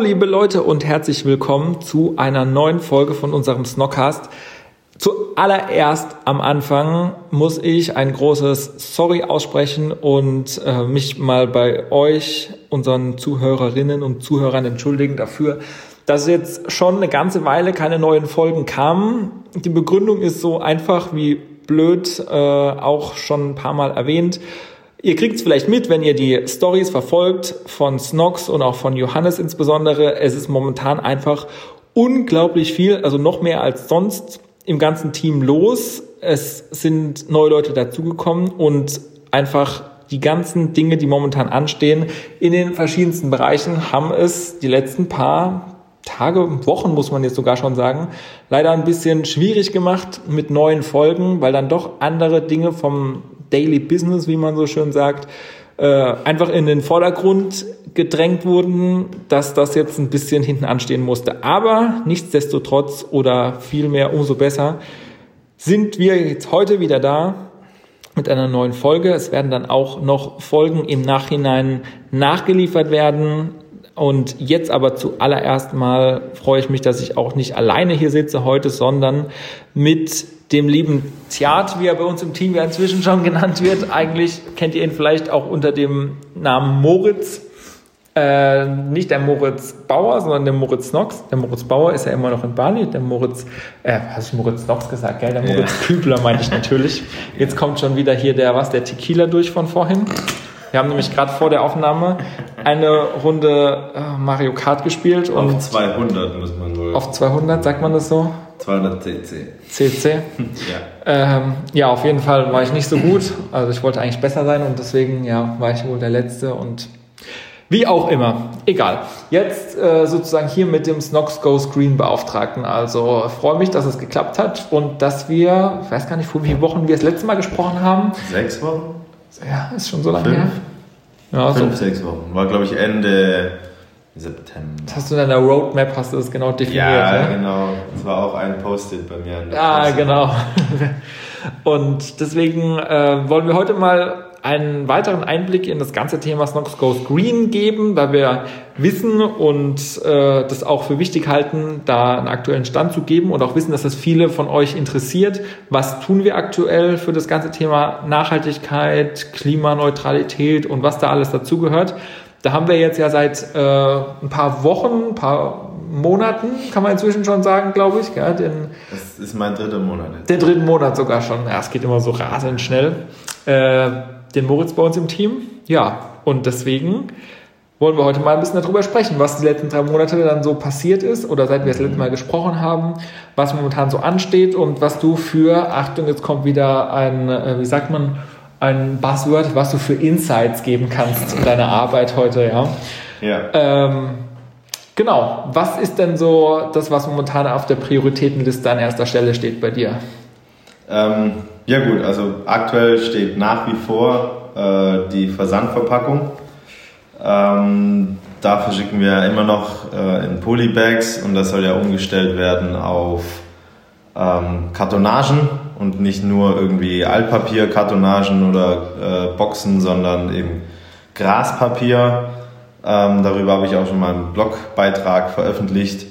Liebe Leute und herzlich willkommen zu einer neuen Folge von unserem Snockcast. Zuallererst am Anfang muss ich ein großes Sorry aussprechen und äh, mich mal bei euch, unseren Zuhörerinnen und Zuhörern entschuldigen dafür, dass jetzt schon eine ganze Weile keine neuen Folgen kamen. Die Begründung ist so einfach wie blöd, äh, auch schon ein paar Mal erwähnt. Ihr kriegt es vielleicht mit, wenn ihr die Stories verfolgt von Snox und auch von Johannes insbesondere. Es ist momentan einfach unglaublich viel, also noch mehr als sonst im ganzen Team los. Es sind neue Leute dazugekommen und einfach die ganzen Dinge, die momentan anstehen, in den verschiedensten Bereichen haben es die letzten paar Tage, Wochen muss man jetzt sogar schon sagen, leider ein bisschen schwierig gemacht mit neuen Folgen, weil dann doch andere Dinge vom Daily Business, wie man so schön sagt, äh, einfach in den Vordergrund gedrängt wurden, dass das jetzt ein bisschen hinten anstehen musste. Aber nichtsdestotrotz oder vielmehr umso besser sind wir jetzt heute wieder da mit einer neuen Folge. Es werden dann auch noch Folgen im Nachhinein nachgeliefert werden. Und jetzt aber zuallererst mal freue ich mich, dass ich auch nicht alleine hier sitze heute, sondern mit dem lieben Ziat, wie er bei uns im Team ja inzwischen schon genannt wird. Eigentlich kennt ihr ihn vielleicht auch unter dem Namen Moritz. Äh, nicht der Moritz Bauer, sondern der Moritz Knox. Der Moritz Bauer ist ja immer noch in Bali. Der Moritz, äh, hast ich Moritz Knox gesagt, gell? Der Moritz ja. Kübler meine ich natürlich. Jetzt kommt schon wieder hier der, was, der Tequila durch von vorhin. Wir haben nämlich gerade vor der Aufnahme eine Runde äh, Mario Kart gespielt. Auf 200 muss man wohl. Auf 200, sagt man das so? 200 CC. CC? ja. Ähm, ja, auf jeden Fall war ich nicht so gut. Also ich wollte eigentlich besser sein und deswegen ja, war ich wohl der Letzte und wie auch immer. Egal. Jetzt äh, sozusagen hier mit dem Snox Go Screen Beauftragten. Also freue mich, dass es geklappt hat und dass wir, ich weiß gar nicht, vor wie vielen Wochen wir das letzte Mal gesprochen haben. Sechs Wochen? Ja, ist schon so lange her. Ja, Fünf, so. sechs Wochen. War, glaube ich, Ende September. Das hast du in deiner Roadmap, hast du das genau definiert? Ja, ja? genau. Das war auch ein Post-it bei mir. ah, Post genau. Und deswegen äh, wollen wir heute mal einen weiteren Einblick in das ganze Thema Snox Goes Green geben, da wir wissen und äh, das auch für wichtig halten, da einen aktuellen Stand zu geben und auch wissen, dass das viele von euch interessiert. Was tun wir aktuell für das ganze Thema Nachhaltigkeit, Klimaneutralität und was da alles dazugehört? Da haben wir jetzt ja seit äh, ein paar Wochen, ein paar Monaten, kann man inzwischen schon sagen, glaube ich. Gell? Den, das ist mein dritter Monat. Den dritten Monat sogar schon. Ja, es geht immer so rasend schnell. Äh, den Moritz bei uns im Team. Ja, und deswegen wollen wir heute mal ein bisschen darüber sprechen, was die letzten drei Monate dann so passiert ist oder seit wir das letzte Mal gesprochen haben, was momentan so ansteht und was du für, Achtung, jetzt kommt wieder ein, äh, wie sagt man, ein Buzzword, was du für Insights geben kannst in deiner Arbeit heute, ja. Ja. Ähm, genau. Was ist denn so das, was momentan auf der Prioritätenliste an erster Stelle steht bei dir? Ähm, ja gut, also aktuell steht nach wie vor äh, die Versandverpackung. Ähm, dafür schicken wir immer noch äh, in Polybags und das soll ja umgestellt werden auf ähm, Kartonagen und nicht nur irgendwie Altpapier-Kartonagen oder äh, Boxen, sondern eben Graspapier. Ähm, darüber habe ich auch schon mal einen Blogbeitrag veröffentlicht.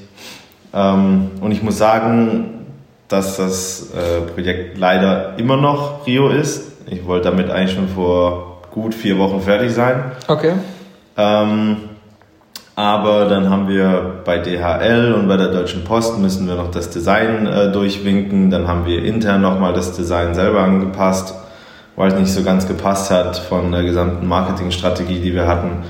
Ähm, und ich muss sagen, dass das äh, Projekt leider immer noch Rio ist. Ich wollte damit eigentlich schon vor gut vier Wochen fertig sein. Okay. Ähm, aber dann haben wir bei DHL und bei der Deutschen Post müssen wir noch das Design äh, durchwinken. Dann haben wir intern nochmal das Design selber angepasst, weil es nicht so ganz gepasst hat von der gesamten Marketingstrategie, die wir hatten.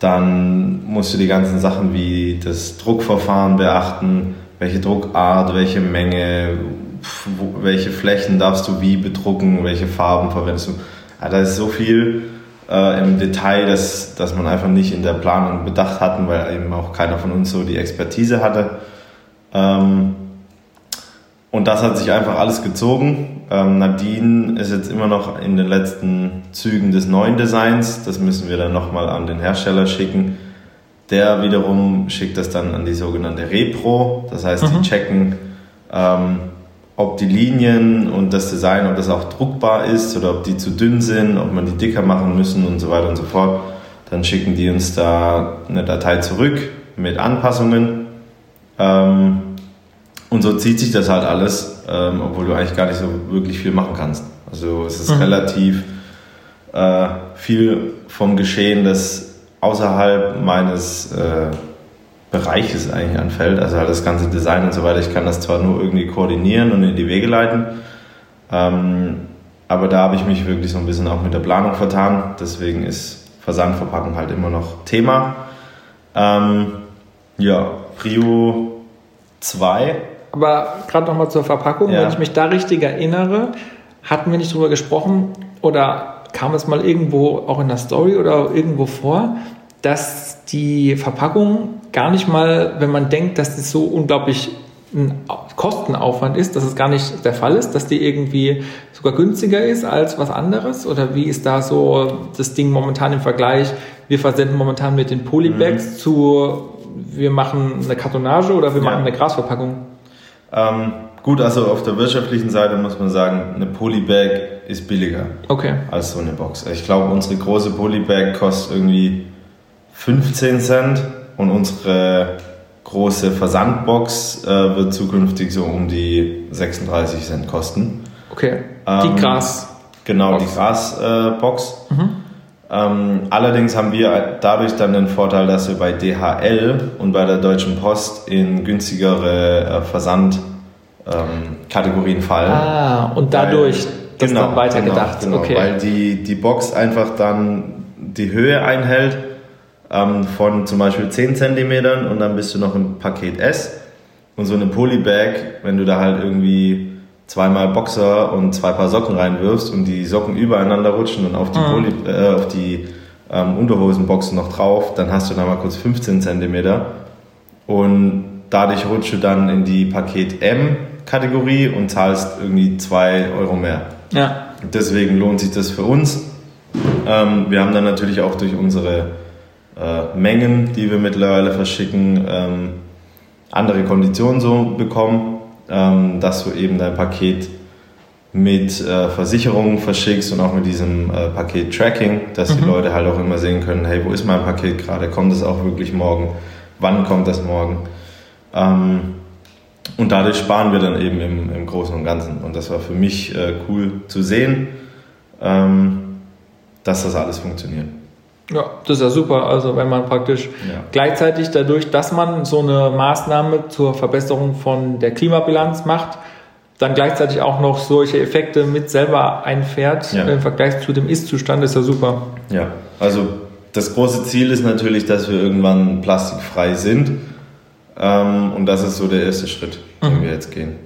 Dann musst du die ganzen Sachen wie das Druckverfahren beachten welche Druckart, welche Menge, welche Flächen darfst du wie bedrucken, welche Farben verwendest du. Ja, da ist so viel äh, im Detail, dass, dass man einfach nicht in der Planung bedacht hatten, weil eben auch keiner von uns so die Expertise hatte. Ähm, und das hat sich einfach alles gezogen. Ähm, Nadine ist jetzt immer noch in den letzten Zügen des neuen Designs. Das müssen wir dann nochmal an den Hersteller schicken. Der wiederum schickt das dann an die sogenannte Repro. Das heißt, mhm. die checken, ähm, ob die Linien und das Design, ob das auch druckbar ist oder ob die zu dünn sind, ob man die dicker machen müssen und so weiter und so fort. Dann schicken die uns da eine Datei zurück mit Anpassungen. Ähm, und so zieht sich das halt alles, ähm, obwohl du eigentlich gar nicht so wirklich viel machen kannst. Also es ist mhm. relativ äh, viel vom Geschehen, das außerhalb meines äh, Bereiches eigentlich anfällt, also halt das ganze Design und so weiter. Ich kann das zwar nur irgendwie koordinieren und in die Wege leiten, ähm, aber da habe ich mich wirklich so ein bisschen auch mit der Planung vertan. Deswegen ist Versandverpackung halt immer noch Thema. Ähm, ja, Prio 2. Aber gerade nochmal zur Verpackung, ja. wenn ich mich da richtig erinnere, hatten wir nicht drüber gesprochen oder kam es mal irgendwo auch in der Story oder irgendwo vor, dass die Verpackung gar nicht mal, wenn man denkt, dass das so unglaublich ein Kostenaufwand ist, dass es gar nicht der Fall ist, dass die irgendwie sogar günstiger ist als was anderes? Oder wie ist da so das Ding momentan im Vergleich? Wir versenden momentan mit den Polybags mhm. zu, wir machen eine Kartonage oder wir ja. machen eine Grasverpackung? Ähm, gut, also auf der wirtschaftlichen Seite muss man sagen, eine Polybag ist billiger okay. als so eine Box. Ich glaube, unsere große Polybag kostet irgendwie 15 Cent und unsere große Versandbox äh, wird zukünftig so um die 36 Cent kosten. Okay. Die ähm, Gras. Genau, Box. die Grasbox. Äh, mhm. ähm, allerdings haben wir dadurch dann den Vorteil, dass wir bei DHL und bei der Deutschen Post in günstigere äh, Versandkategorien ähm, fallen. Ah, und dadurch weil, das genau, dann weitergedacht. Genau, genau, okay. Weil die, die Box einfach dann die Höhe einhält ähm, von zum Beispiel 10 cm und dann bist du noch im Paket S. Und so eine Polybag, wenn du da halt irgendwie zweimal Boxer und zwei Paar Socken reinwirfst und die Socken übereinander rutschen und auf die, mhm. Poly, äh, auf die ähm, Unterhosenboxen noch drauf, dann hast du da mal kurz 15 cm und dadurch rutschst du dann in die Paket M Kategorie und zahlst irgendwie 2 Euro mehr. Ja. Deswegen lohnt sich das für uns. Ähm, wir haben dann natürlich auch durch unsere äh, Mengen, die wir mittlerweile verschicken, ähm, andere Konditionen so bekommen, ähm, dass du eben dein Paket mit äh, Versicherungen verschickst und auch mit diesem äh, Paket Tracking, dass mhm. die Leute halt auch immer sehen können, hey, wo ist mein Paket gerade? Kommt es auch wirklich morgen? Wann kommt das morgen? Ähm, und dadurch sparen wir dann eben im, im Großen und Ganzen. Und das war für mich äh, cool zu sehen, ähm, dass das alles funktioniert. Ja, das ist ja super. Also wenn man praktisch ja. gleichzeitig dadurch, dass man so eine Maßnahme zur Verbesserung von der Klimabilanz macht, dann gleichzeitig auch noch solche Effekte mit selber einfährt ja. im Vergleich zu dem Ist-Zustand, ist ja super. Ja, also das große Ziel ist natürlich, dass wir irgendwann plastikfrei sind. Ähm, und das ist so der erste Schritt, den mhm. wir jetzt gehen.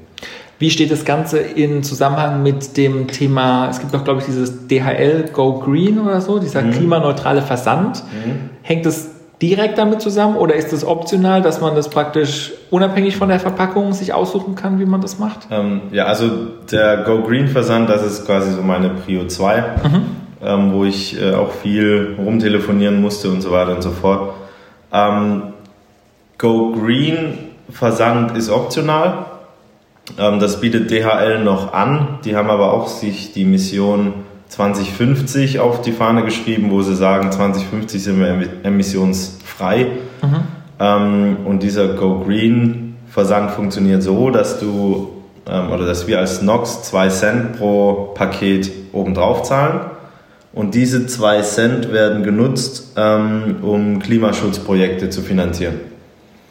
Wie steht das Ganze in Zusammenhang mit dem Thema, es gibt doch, glaube ich, dieses DHL Go Green oder so, dieser mhm. klimaneutrale Versand. Mhm. Hängt das direkt damit zusammen oder ist es optional, dass man das praktisch unabhängig von der Verpackung sich aussuchen kann, wie man das macht? Ähm, ja, also der Go Green Versand, das ist quasi so meine Prio 2, mhm. ähm, wo ich äh, auch viel rumtelefonieren musste und so weiter und so fort. Ähm, Go Green Versand ist optional. Ähm, das bietet DHL noch an. Die haben aber auch sich die Mission 2050 auf die Fahne geschrieben, wo sie sagen, 2050 sind wir emissionsfrei. Mhm. Ähm, und dieser Go Green Versand funktioniert so, dass du ähm, oder dass wir als Nox 2 Cent pro Paket obendrauf zahlen. Und diese 2 Cent werden genutzt, um Klimaschutzprojekte zu finanzieren.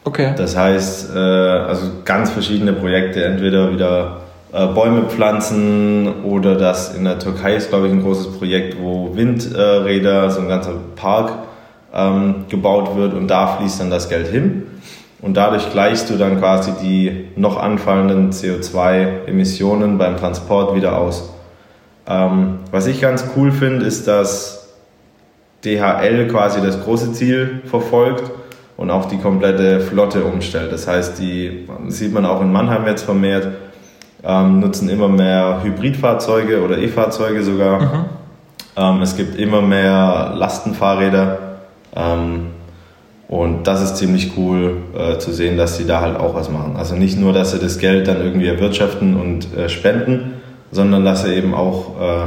Okay. Das heißt, äh, also ganz verschiedene Projekte, entweder wieder äh, Bäume pflanzen oder das in der Türkei ist, glaube ich, ein großes Projekt, wo Windräder, so ein ganzer Park ähm, gebaut wird und da fließt dann das Geld hin. und dadurch gleichst du dann quasi die noch anfallenden CO2-Emissionen beim Transport wieder aus. Ähm, was ich ganz cool finde, ist, dass DHL quasi das große Ziel verfolgt und auch die komplette Flotte umstellt. Das heißt, die sieht man auch in Mannheim jetzt vermehrt, ähm, nutzen immer mehr Hybridfahrzeuge oder E-Fahrzeuge sogar. Mhm. Ähm, es gibt immer mehr Lastenfahrräder. Ähm, und das ist ziemlich cool äh, zu sehen, dass sie da halt auch was machen. Also nicht nur, dass sie das Geld dann irgendwie erwirtschaften und äh, spenden, sondern dass sie eben auch äh,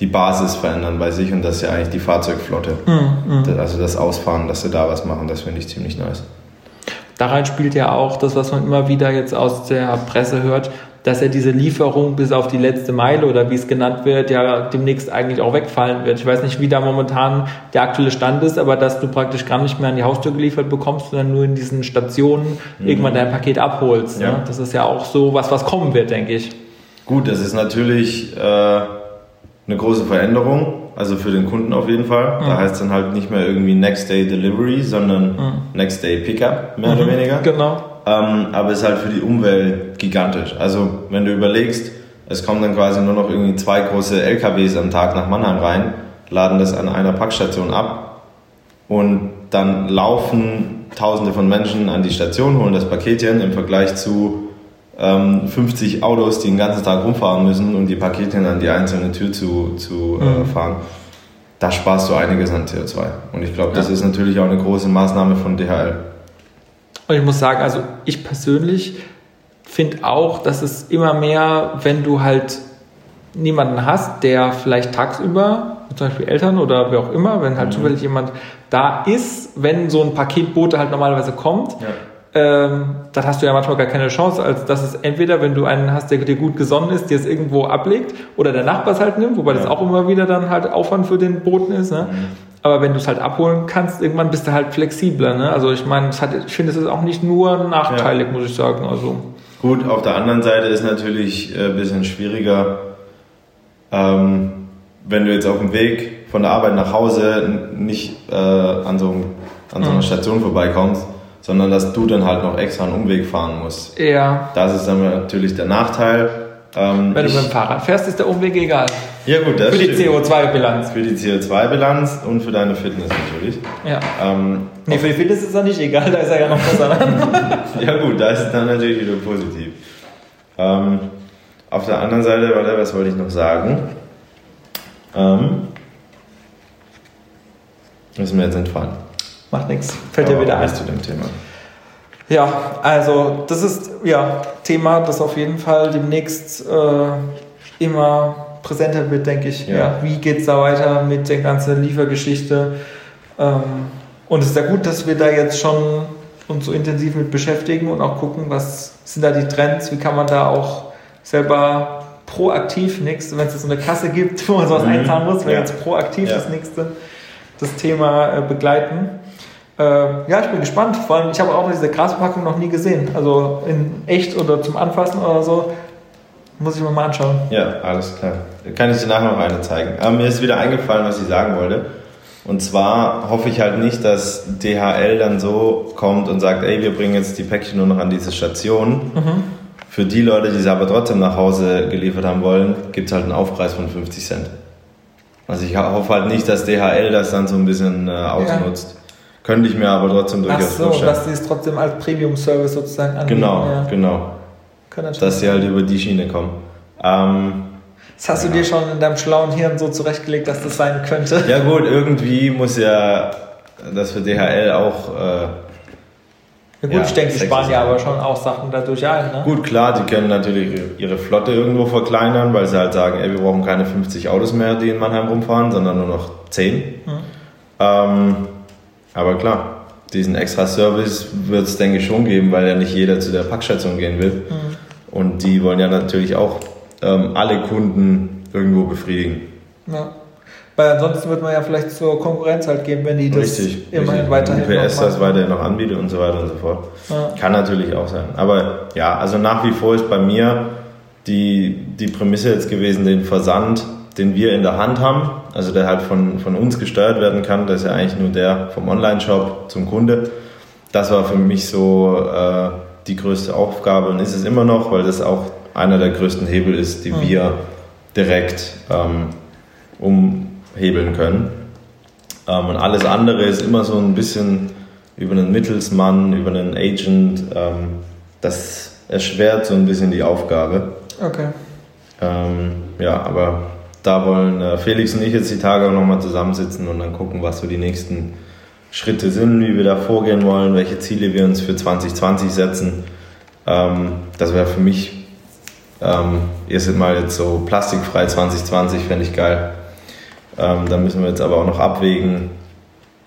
die Basis verändern bei sich und das ist ja eigentlich die Fahrzeugflotte. Mhm, mhm. also das Ausfahren, dass sie da was machen, das finde ich ziemlich nice. Da rein spielt ja auch das, was man immer wieder jetzt aus der Presse hört, dass ja diese Lieferung bis auf die letzte Meile oder wie es genannt wird, ja demnächst eigentlich auch wegfallen wird. Ich weiß nicht, wie da momentan der aktuelle Stand ist, aber dass du praktisch gar nicht mehr an die Haustür geliefert bekommst, sondern nur in diesen Stationen mhm. irgendwann dein Paket abholst. Ja. Ne? Das ist ja auch so was, was kommen wird, denke ich. Gut, das ist natürlich äh, eine große Veränderung, also für den Kunden auf jeden Fall. Mhm. Da heißt es dann halt nicht mehr irgendwie Next Day Delivery, sondern mhm. Next Day Pickup, mehr oder mhm. weniger. Genau ähm, aber ist halt für die Umwelt gigantisch. Also wenn du überlegst, es kommen dann quasi nur noch irgendwie zwei große LKWs am Tag nach Mannheim rein, laden das an einer Packstation ab und dann laufen Tausende von Menschen an die Station, holen das Paketchen im Vergleich zu ähm, 50 Autos, die den ganzen Tag rumfahren müssen, um die Paketchen an die einzelne Tür zu, zu äh, mhm. fahren. Da sparst du einiges an CO2. Und ich glaube, das ja. ist natürlich auch eine große Maßnahme von DHL. Und ich muss sagen, also ich persönlich finde auch, dass es immer mehr, wenn du halt niemanden hast, der vielleicht tagsüber, zum Beispiel Eltern oder wer auch immer, wenn halt mhm. zufällig jemand da ist, wenn so ein Paketbote halt normalerweise kommt, ja. Ähm, dann hast du ja manchmal gar keine Chance, als dass es entweder, wenn du einen hast, der dir gut gesonnen ist, dir es irgendwo ablegt oder der Nachbar es halt nimmt, wobei ja. das auch immer wieder dann halt Aufwand für den Boten ist. Ne? Mhm. Aber wenn du es halt abholen kannst, irgendwann bist du halt flexibler. Ne? Also ich meine, ich finde, es ist auch nicht nur nachteilig, ja. muss ich sagen. Also Gut, auf der anderen Seite ist natürlich ein äh, bisschen schwieriger, ähm, wenn du jetzt auf dem Weg von der Arbeit nach Hause nicht äh, an, so, an so einer mhm. Station vorbeikommst, sondern dass du dann halt noch extra einen Umweg fahren musst. Ja. Das ist dann natürlich der Nachteil. Ähm, wenn du mit dem Fahrrad fährst, ist der Umweg egal. Ja, gut, das Für die CO2-Bilanz. Für die CO2-Bilanz und für deine Fitness natürlich. Ja. Ähm, nee, für die Fitness ist er nicht egal, da ist er ja noch besser. ja, gut, da ist es dann natürlich wieder positiv. Ähm, auf der anderen Seite, warte, was wollte ich noch sagen? Ähm, ist mir jetzt entfallen. Macht nichts, fällt dir wieder ein. zu dem Thema. Ja, also das ist ja Thema, das auf jeden Fall demnächst äh, immer präsenter wird, denke ich. Ja. ja wie geht es da weiter mit der ganzen Liefergeschichte? Ähm, und es ist ja gut, dass wir da jetzt schon uns so intensiv mit beschäftigen und auch gucken, was sind da die Trends, wie kann man da auch selber proaktiv nächste, wenn es so eine Kasse gibt, wo man sowas mhm. einzahlen muss, wenn ja. jetzt proaktiv ja. das nächste das Thema äh, begleiten. Äh, ja, ich bin gespannt. Vor allem, ich habe auch diese Graspackung noch nie gesehen. Also in echt oder zum Anfassen oder so. Muss ich mir mal anschauen. Ja, alles klar. Kann ich dir nachher noch eine zeigen. Aber mir ist wieder eingefallen, was ich sagen wollte. Und zwar hoffe ich halt nicht, dass DHL dann so kommt und sagt, ey, wir bringen jetzt die Päckchen nur noch an diese Station. Mhm. Für die Leute, die sie aber trotzdem nach Hause geliefert haben wollen, gibt es halt einen Aufpreis von 50 Cent. Also ich hoffe halt nicht, dass DHL das dann so ein bisschen äh, ausnutzt. Ja. Könnte ich mir aber trotzdem durchaus Ach so, vorstellen. dass sie es trotzdem als Premium-Service sozusagen anbieten. Genau, ja. genau dass sie halt über die Schiene kommen. Ähm, das hast ja. du dir schon in deinem schlauen Hirn so zurechtgelegt, dass das sein könnte? Ja gut, irgendwie muss ja das für DHL auch... Äh, ja gut, ja, ich denke, die sparen ja aber schon auch Sachen dadurch ein. Ne? Gut, klar, die können natürlich ihre Flotte irgendwo verkleinern, weil sie halt sagen, ey, wir brauchen keine 50 Autos mehr, die in Mannheim rumfahren, sondern nur noch 10. Mhm. Ähm, aber klar, diesen extra Service wird es, denke ich, schon geben, weil ja nicht jeder zu der Packstation gehen will. Mhm. Und die wollen ja natürlich auch ähm, alle Kunden irgendwo befriedigen. Ja. Weil ansonsten wird man ja vielleicht zur Konkurrenz halt gehen, wenn die das richtig, immerhin richtig. weiterhin UPS das weiterhin noch anbietet und so weiter und so fort. Ja. Kann natürlich auch sein. Aber ja, also nach wie vor ist bei mir die, die Prämisse jetzt gewesen, den Versand, den wir in der Hand haben, also der halt von, von uns gesteuert werden kann, das ist ja eigentlich nur der vom Online-Shop zum Kunde, das war für mich so äh, die größte Aufgabe und ist es immer noch, weil das auch einer der größten Hebel ist, die mhm. wir direkt ähm, umhebeln können. Ähm, und alles andere ist immer so ein bisschen über einen Mittelsmann, über einen Agent. Ähm, das erschwert so ein bisschen die Aufgabe. Okay. Ähm, ja, aber da wollen äh, Felix und ich jetzt die Tage auch nochmal zusammensitzen und dann gucken, was so die nächsten Schritte sind, wie wir da vorgehen wollen, welche Ziele wir uns für 2020 setzen. Ähm, das wäre für mich ähm, erst mal jetzt so plastikfrei 2020, fände ich geil. Ähm, da müssen wir jetzt aber auch noch abwägen,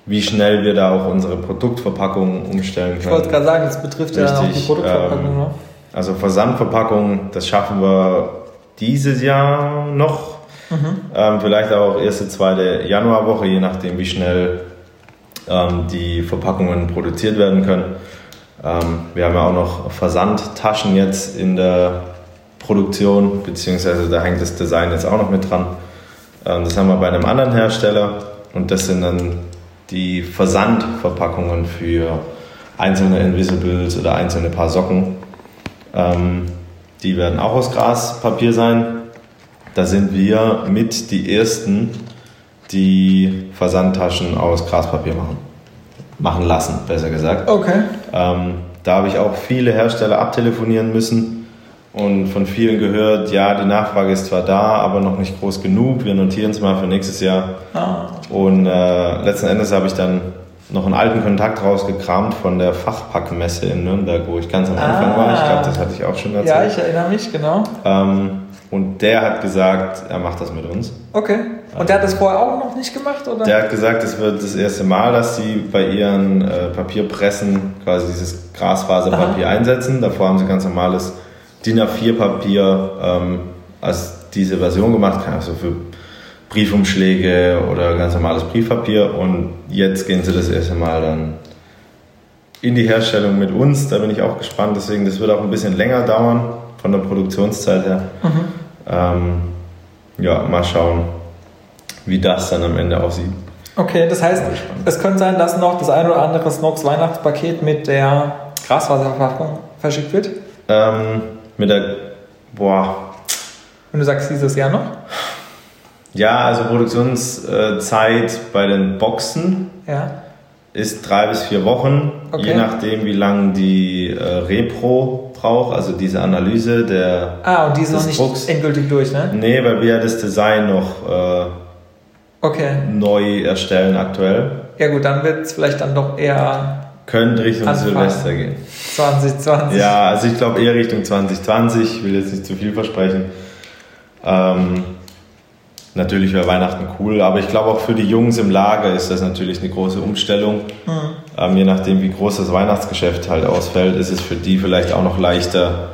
wie schnell wir da auch unsere Produktverpackung umstellen können. Ich wollte gerade sagen, das betrifft Richtig, ja auch die Produktverpackung. Ähm, ne? Also Versandverpackung, das schaffen wir dieses Jahr noch. Mhm. Ähm, vielleicht auch erste, zweite Januarwoche, je nachdem, wie schnell ähm, die Verpackungen produziert werden können. Ähm, wir haben ja auch noch Versandtaschen jetzt in der Produktion, beziehungsweise da hängt das Design jetzt auch noch mit dran. Ähm, das haben wir bei einem anderen Hersteller und das sind dann die Versandverpackungen für einzelne Invisibles oder einzelne Paar Socken. Ähm, die werden auch aus Graspapier sein. Da sind wir mit die ersten, die Versandtaschen aus Graspapier machen. Machen lassen, besser gesagt. Okay. Ähm, da habe ich auch viele Hersteller abtelefonieren müssen und von vielen gehört, ja, die Nachfrage ist zwar da, aber noch nicht groß genug. Wir notieren es mal für nächstes Jahr. Ah. Und äh, letzten Endes habe ich dann noch einen alten Kontakt rausgekramt von der Fachpackmesse in Nürnberg, wo ich ganz am Anfang ah. war. Ich glaube, das hatte ich auch schon erzählt. Ja, ich erinnere mich, genau. Ähm, und der hat gesagt, er macht das mit uns. Okay. Und der hat das vorher auch noch nicht gemacht, oder? Der hat gesagt, es wird das erste Mal, dass sie bei ihren äh, Papierpressen quasi dieses Grasfaserpapier Aha. einsetzen. Davor haben sie ganz normales DIN A4-Papier ähm, als diese Version gemacht, also für Briefumschläge oder ganz normales Briefpapier. Und jetzt gehen sie das erste Mal dann in die Herstellung mit uns. Da bin ich auch gespannt. Deswegen, das wird auch ein bisschen länger dauern von der Produktionszeit her. Mhm. Ähm, ja, mal schauen, wie das dann am Ende aussieht. Okay, das heißt, es könnte sein, dass noch das ein oder andere Snox Weihnachtspaket mit der Graswasserverpackung verschickt wird? Ähm, mit der, boah. Und du sagst dieses Jahr noch? Ja, also Produktionszeit bei den Boxen ja. ist drei bis vier Wochen, okay. je nachdem, wie lange die äh, Repro braucht, also diese Analyse der. Ah, und die ist noch nicht Drucks. endgültig durch, ne? Nee, weil wir ja das Design noch äh, okay. neu erstellen aktuell. Ja, gut, dann wird es vielleicht dann doch eher. Könnte Richtung Anfang Silvester gehen. 2020. Ja, also ich glaube eher Richtung 2020. Ich will jetzt nicht zu viel versprechen. Ähm, Natürlich wäre Weihnachten cool, aber ich glaube auch für die Jungs im Lager ist das natürlich eine große Umstellung. Mhm. Ähm, je nachdem, wie groß das Weihnachtsgeschäft halt ausfällt, ist es für die vielleicht auch noch leichter,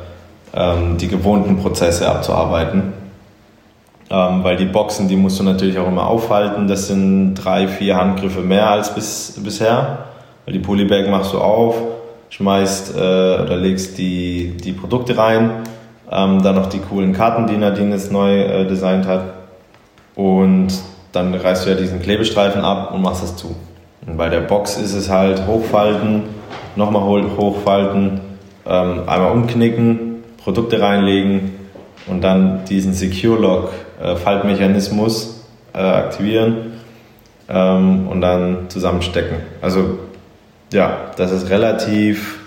ähm, die gewohnten Prozesse abzuarbeiten. Ähm, weil die Boxen, die musst du natürlich auch immer aufhalten. Das sind drei, vier Handgriffe mehr als bis, bisher. Weil die Polybag machst du auf, schmeißt äh, oder legst die, die Produkte rein. Ähm, dann noch die coolen Karten, die Nadine jetzt neu äh, designt hat und dann reißt du ja diesen Klebestreifen ab und machst das zu. Und bei der Box ist es halt hochfalten, nochmal hochfalten, ähm, einmal umknicken, Produkte reinlegen und dann diesen Secure Lock äh, Faltmechanismus äh, aktivieren ähm, und dann zusammenstecken. Also ja, das ist relativ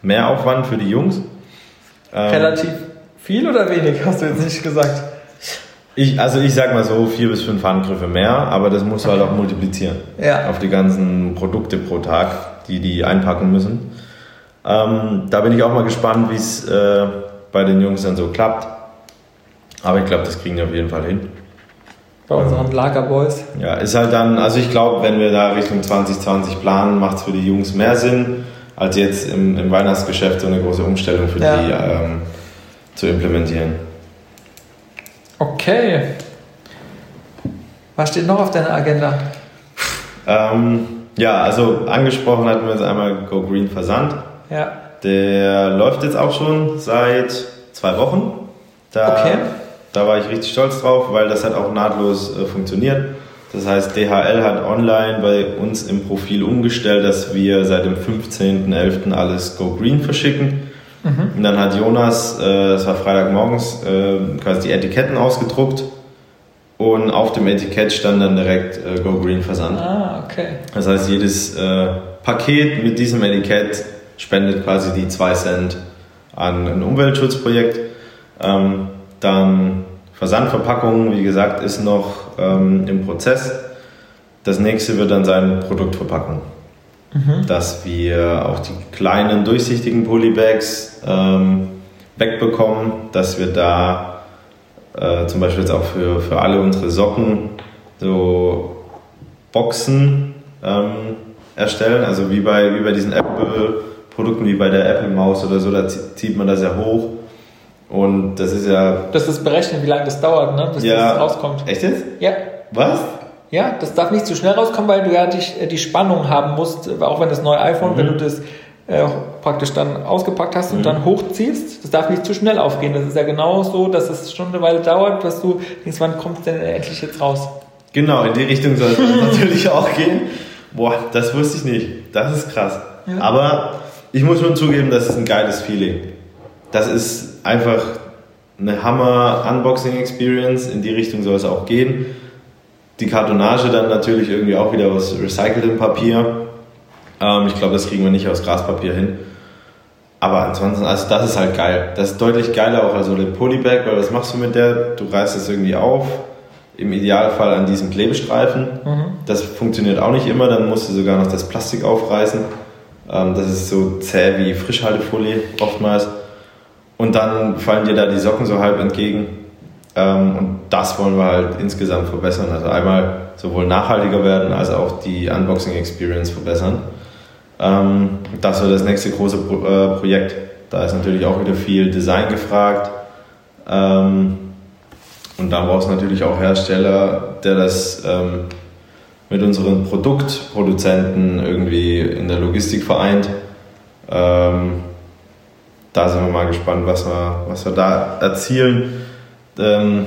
mehr Aufwand für die Jungs. Ähm, relativ viel oder wenig, hast du jetzt nicht gesagt? Ich, also ich sag mal so, vier bis fünf Handgriffe mehr, aber das musst du halt auch multiplizieren. Ja. Auf die ganzen Produkte pro Tag, die die einpacken müssen. Ähm, da bin ich auch mal gespannt, wie es äh, bei den Jungs dann so klappt. Aber ich glaube, das kriegen wir auf jeden Fall hin. Bei unseren ähm, Lagerboys. Ja, ist halt dann, also ich glaube, wenn wir da Richtung 2020 planen, macht es für die Jungs mehr Sinn, als jetzt im, im Weihnachtsgeschäft so eine große Umstellung für ja. die ähm, zu implementieren. Okay. Was steht noch auf deiner Agenda? Ähm, ja, also angesprochen hatten wir jetzt einmal Go Green Versand. Ja. Der läuft jetzt auch schon seit zwei Wochen. Da, okay. Da war ich richtig stolz drauf, weil das hat auch nahtlos äh, funktioniert. Das heißt, DHL hat online bei uns im Profil umgestellt, dass wir seit dem 15.11. alles Go Green verschicken. Mhm. Und dann hat Jonas, äh, das war Freitagmorgens, äh, quasi die Etiketten ausgedruckt und auf dem Etikett stand dann direkt äh, Go Green Versand. Ah, okay. Das heißt, jedes äh, Paket mit diesem Etikett spendet quasi die 2 Cent an ein Umweltschutzprojekt. Ähm, dann Versandverpackungen, wie gesagt, ist noch ähm, im Prozess. Das nächste wird dann sein Produktverpackung. Mhm. Dass wir auch die kleinen durchsichtigen Polybags ähm, wegbekommen, dass wir da äh, zum Beispiel jetzt auch für, für alle unsere Socken so Boxen ähm, erstellen, also wie bei, wie bei diesen Apple-Produkten, wie bei der Apple-Maus oder so, da zieht man das ja hoch und das ist ja. Das ist berechnet, wie lange das dauert, ne? bis ja, das rauskommt. Echt jetzt? Ja. Was? Ja, das darf nicht zu schnell rauskommen, weil du ja die, die Spannung haben musst, auch wenn das neue iPhone, mhm. wenn du das äh, praktisch dann ausgepackt hast und mhm. dann hochziehst, das darf nicht zu schnell aufgehen. Das ist ja genau so, dass es schon eine Weile dauert, dass du denkst, wann kommt es denn endlich jetzt raus? Genau, in die Richtung soll es natürlich auch gehen. Boah, das wusste ich nicht. Das ist krass. Ja. Aber ich muss schon zugeben, das ist ein geiles Feeling. Das ist einfach eine Hammer-Unboxing-Experience. In die Richtung soll es auch gehen. Die Kartonage dann natürlich irgendwie auch wieder aus recyceltem Papier. Ähm, ich glaube, das kriegen wir nicht aus Graspapier hin. Aber ansonsten, also das ist halt geil. Das ist deutlich geiler auch als so eine Polybag, weil was machst du mit der? Du reißt es irgendwie auf, im Idealfall an diesem Klebestreifen. Mhm. Das funktioniert auch nicht immer, dann musst du sogar noch das Plastik aufreißen. Ähm, das ist so zäh wie Frischhaltefolie oftmals. Und dann fallen dir da die Socken so halb entgegen. Ähm, und das wollen wir halt insgesamt verbessern. Also einmal sowohl nachhaltiger werden als auch die Unboxing-Experience verbessern. Ähm, das wird das nächste große äh, Projekt. Da ist natürlich auch wieder viel Design gefragt. Ähm, und da brauchst du natürlich auch Hersteller, der das mit unseren Produktproduzenten irgendwie in der Logistik vereint da sind wir mal gespannt, was wir, was wir da erzielen. Ähm,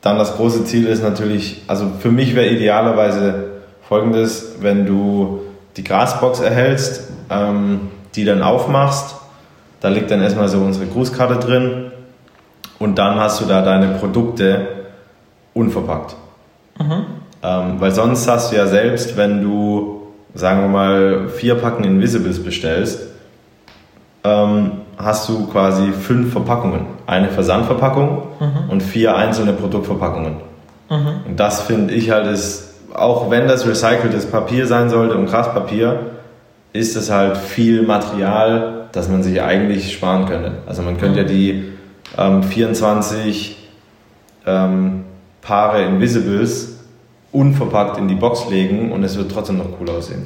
dann das große Ziel ist natürlich, also für mich wäre idealerweise folgendes, wenn du die Grasbox erhältst, ähm, die dann aufmachst, da liegt dann erstmal so unsere Grußkarte drin und dann hast du da deine Produkte unverpackt. Mhm. Ähm, weil sonst hast du ja selbst, wenn du, sagen wir mal, vier Packen Invisibles bestellst, ähm, hast du quasi fünf Verpackungen. Eine Versandverpackung mhm. und vier einzelne Produktverpackungen. Mhm. Und das finde ich halt ist, auch wenn das recyceltes Papier sein sollte und Graspapier, ist es halt viel Material, das man sich eigentlich sparen könnte. Also man könnte mhm. ja die ähm, 24 ähm, Paare Invisibles unverpackt in die Box legen und es wird trotzdem noch cool aussehen.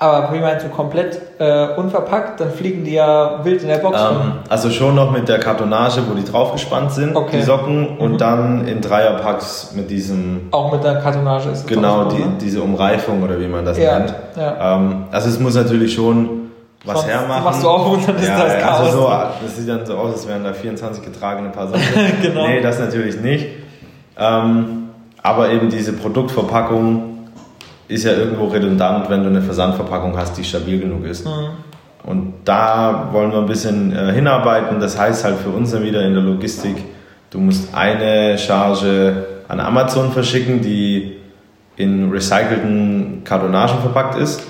Aber wie meinst du, komplett äh, unverpackt? Dann fliegen die ja wild in der Box ähm, Also schon noch mit der Kartonage, wo die draufgespannt sind, okay. die Socken, mhm. und dann in Dreierpacks mit diesem... Auch mit der Kartonage ist es Genau, die, ne? diese Umreifung oder wie man das ja, nennt. Ja. Ähm, also es muss natürlich schon was Sonst hermachen. Machst du auch und dann ist ja, das Chaos. Also so, das sieht dann so aus, als wären da 24 getragene Paar Socken. genau. Nee, das natürlich nicht. Ähm, aber eben diese Produktverpackung ist ja irgendwo redundant, wenn du eine Versandverpackung hast, die stabil genug ist. Mhm. Und da wollen wir ein bisschen äh, hinarbeiten. Das heißt halt für uns dann wieder in der Logistik, du musst eine Charge an Amazon verschicken, die in recycelten Kartonagen verpackt ist,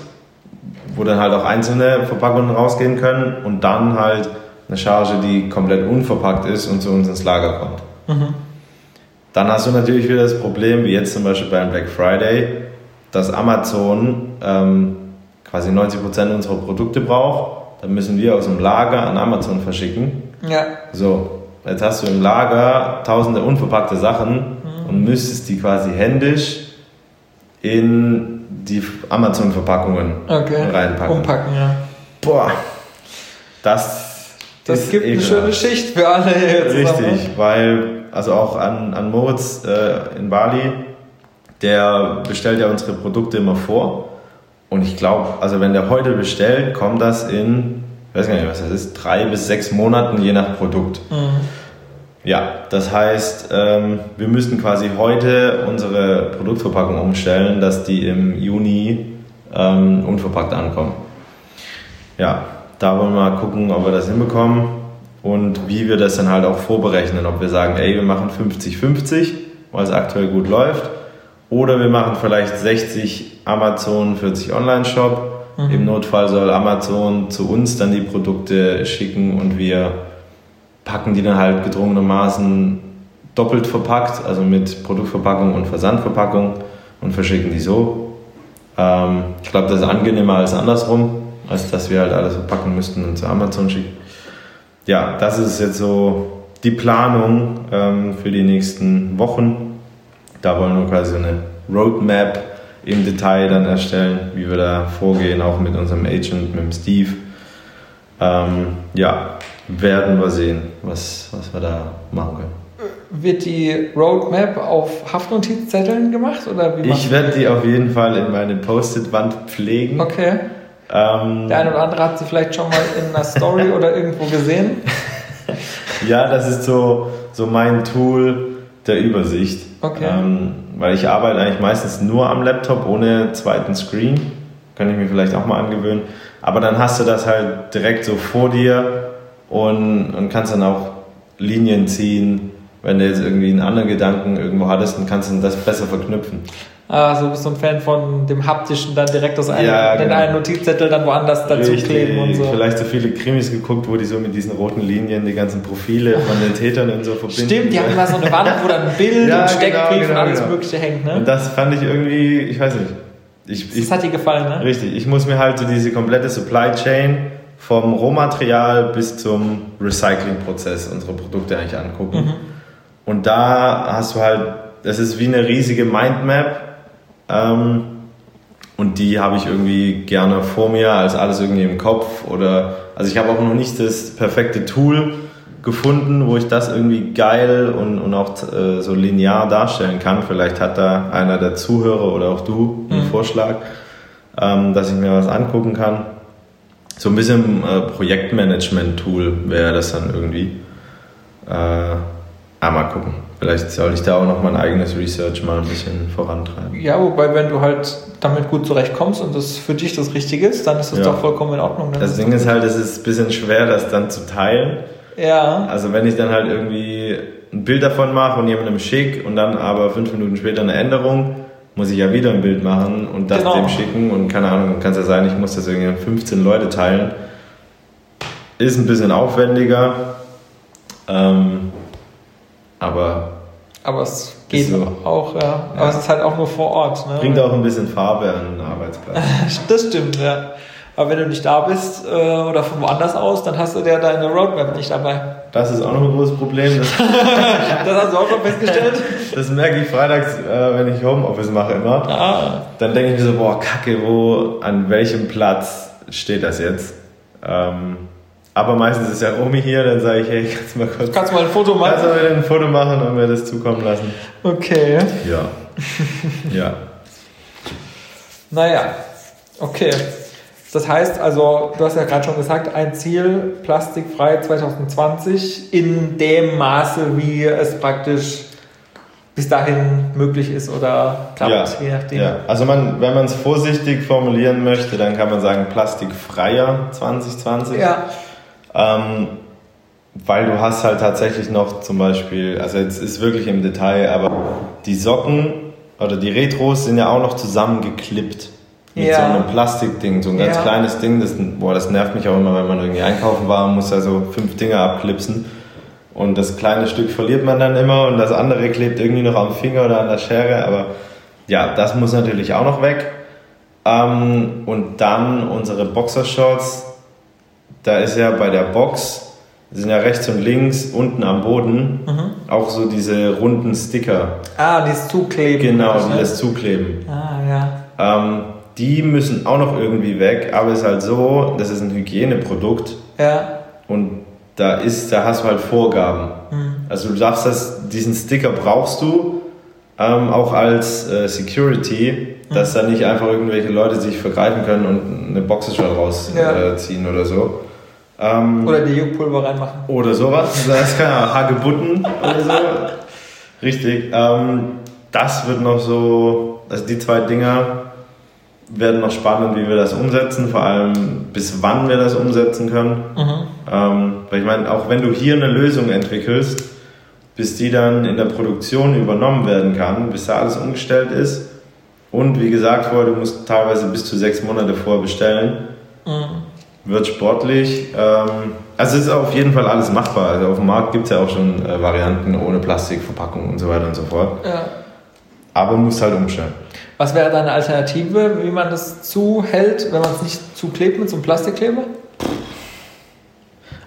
wo dann halt auch einzelne Verpackungen rausgehen können und dann halt eine Charge, die komplett unverpackt ist und zu uns ins Lager kommt. Mhm. Dann hast du natürlich wieder das Problem, wie jetzt zum Beispiel beim Black Friday, dass Amazon ähm, quasi 90% unserer Produkte braucht, dann müssen wir aus dem Lager an Amazon verschicken. Ja. So, jetzt hast du im Lager tausende unverpackte Sachen mhm. und müsstest die quasi händisch in die Amazon-Verpackungen okay. reinpacken. Umpacken, ja. Boah, das das gibt ekelhaft. eine schöne Schicht für alle jetzt. Richtig, weil, also auch an, an Moritz äh, in Bali, der bestellt ja unsere Produkte immer vor. Und ich glaube, also wenn der heute bestellt, kommt das in, ich weiß gar nicht, was das ist, drei bis sechs Monaten, je nach Produkt. Mhm. Ja, das heißt, ähm, wir müssten quasi heute unsere Produktverpackung umstellen, dass die im Juni ähm, unverpackt ankommen. Ja, da wollen wir mal gucken, ob wir das hinbekommen und wie wir das dann halt auch vorberechnen. Ob wir sagen, ey, wir machen 50-50, weil es aktuell gut läuft, oder wir machen vielleicht 60 Amazon, 40 Online-Shop. Mhm. Im Notfall soll Amazon zu uns dann die Produkte schicken und wir packen die dann halt gedrungenermaßen doppelt verpackt, also mit Produktverpackung und Versandverpackung und verschicken die so. Ähm, ich glaube, das ist angenehmer als andersrum, als dass wir halt alles verpacken müssten und zu Amazon schicken. Ja, das ist jetzt so die Planung ähm, für die nächsten Wochen. Da wollen wir quasi eine Roadmap im Detail dann erstellen, wie wir da vorgehen, auch mit unserem Agent, mit dem Steve. Ähm, ja, werden wir sehen, was, was wir da machen können. Wird die Roadmap auf Haftnotizzetteln gemacht? Oder wie ich werde die auf jeden Fall in meine Post-it-Wand pflegen. Okay. Ähm, Der eine oder andere hat sie vielleicht schon mal in einer Story oder irgendwo gesehen. ja, das ist so, so mein Tool der Übersicht. Okay. Ähm, weil ich arbeite eigentlich meistens nur am Laptop ohne zweiten Screen. Kann ich mir vielleicht auch mal angewöhnen. Aber dann hast du das halt direkt so vor dir und, und kannst dann auch Linien ziehen. Wenn du jetzt irgendwie einen anderen Gedanken irgendwo hattest, dann kannst du das besser verknüpfen. Ah, so bist du ein Fan von dem haptischen, dann direkt aus einem, ja, genau. einen Notizzettel dann woanders dazu Richtig. kleben und so. Vielleicht so viele Krimis geguckt, wo die so mit diesen roten Linien die ganzen Profile von den Tätern und so verbinden. Stimmt, die haben immer so eine Wand, wo dann ein Bild ja, und Steckbrief genau, genau, und alles genau. Mögliche hängt, ne? Und das fand ich irgendwie, ich weiß nicht. Ich, ich, das hat dir gefallen, ne? Richtig. Ich muss mir halt so diese komplette Supply Chain vom Rohmaterial bis zum Recyclingprozess unsere Produkte eigentlich angucken. Mhm. Und da hast du halt, das ist wie eine riesige Mindmap. Ähm, und die habe ich irgendwie gerne vor mir als alles irgendwie im Kopf. Oder also ich habe auch noch nicht das perfekte Tool gefunden, wo ich das irgendwie geil und, und auch äh, so linear darstellen kann. Vielleicht hat da einer der Zuhörer oder auch du einen mhm. Vorschlag, ähm, dass ich mir was angucken kann so ein bisschen äh, Projektmanagement-Tool wäre das dann irgendwie. Äh, ah, mal gucken. Vielleicht soll ich da auch noch mein eigenes Research mal ein bisschen vorantreiben. Ja, wobei, wenn du halt damit gut zurechtkommst und das für dich das Richtige ist, dann ist das ja. doch vollkommen in Ordnung. das Ding ist halt, es ist ein bisschen schwer, das dann zu teilen. Ja. Also wenn ich dann halt irgendwie ein Bild davon mache und jemandem schick und dann aber fünf Minuten später eine Änderung, muss ich ja wieder ein Bild machen und das genau. dem schicken und keine Ahnung, kann es ja sein, ich muss das irgendwie 15 Leute teilen. Ist ein bisschen aufwendiger, ähm, aber. Aber es geht so. auch, ja. Aber ja. es ist halt auch nur vor Ort. Ne? Bringt auch ein bisschen Farbe an den Arbeitsplatz. das stimmt, ja. Aber wenn du nicht da bist äh, oder von woanders aus, dann hast du ja deine Roadmap nicht dabei. Das ist auch noch ein großes Problem. Das, das hast du auch schon festgestellt? Das merke ich freitags, äh, wenn ich Homeoffice mache immer. Ah. Dann denke ich mir so, boah, kacke, wo, an welchem Platz steht das jetzt? Ähm, aber meistens ist ja Romy hier, dann sage ich, hey, kannst du mal kurz... Kannst du mal ein Foto machen? Kannst du mal ein Foto machen und mir das zukommen lassen? Okay. Ja. Ja. naja, okay. Das heißt also, du hast ja gerade schon gesagt, ein Ziel plastikfrei 2020 in dem Maße, wie es praktisch bis dahin möglich ist oder klappt, ja, je nachdem. Ja. Also man, wenn man es vorsichtig formulieren möchte, dann kann man sagen plastikfreier 2020. Ja. Ähm, weil du hast halt tatsächlich noch zum Beispiel, also jetzt ist wirklich im Detail, aber die Socken oder die Retros sind ja auch noch zusammengeklippt mit ja. so einem Plastikding, so ein ganz ja. kleines Ding. Das, boah, das nervt mich auch immer, wenn man irgendwie einkaufen war und muss da so fünf Dinger abklipsen. Und das kleine Stück verliert man dann immer und das andere klebt irgendwie noch am Finger oder an der Schere. Aber ja, das muss natürlich auch noch weg. Ähm, und dann unsere Boxershorts. Da ist ja bei der Box, sind ja rechts und links unten am Boden mhm. auch so diese runden Sticker. Ah, die das Zukleben. Genau, die das Zukleben. Ah, ja. Ähm, die müssen auch noch irgendwie weg, aber es ist halt so, das ist ein Hygieneprodukt. Ja. Und da ist, da hast du halt Vorgaben. Mhm. Also du darfst das, diesen Sticker brauchst du ähm, auch als äh, Security, dass mhm. da nicht einfach irgendwelche Leute sich vergreifen können und eine Boxershot rausziehen ja. äh, oder so. Ähm, Oder die Juckpulver reinmachen. Oder sowas. Das kann ja Hagebutten oder so. Richtig. Ähm, das wird noch so, also die zwei Dinger werden noch spannend, wie wir das umsetzen, vor allem bis wann wir das umsetzen können. Ähm, weil ich meine, auch wenn du hier eine Lösung entwickelst, bis die dann in der Produktion übernommen werden kann, bis da alles umgestellt ist. Und wie gesagt vorher, du musst teilweise bis zu sechs Monate vorher bestellen. Wird sportlich. Ähm, also es ist auf jeden Fall alles machbar. Also auf dem Markt gibt es ja auch schon äh, Varianten ohne Plastikverpackung und so weiter und so fort. Ja. Aber muss halt umstellen. Was wäre deine Alternative, wie man das zuhält, wenn man es nicht zuklebt mit so einem Plastikkleber?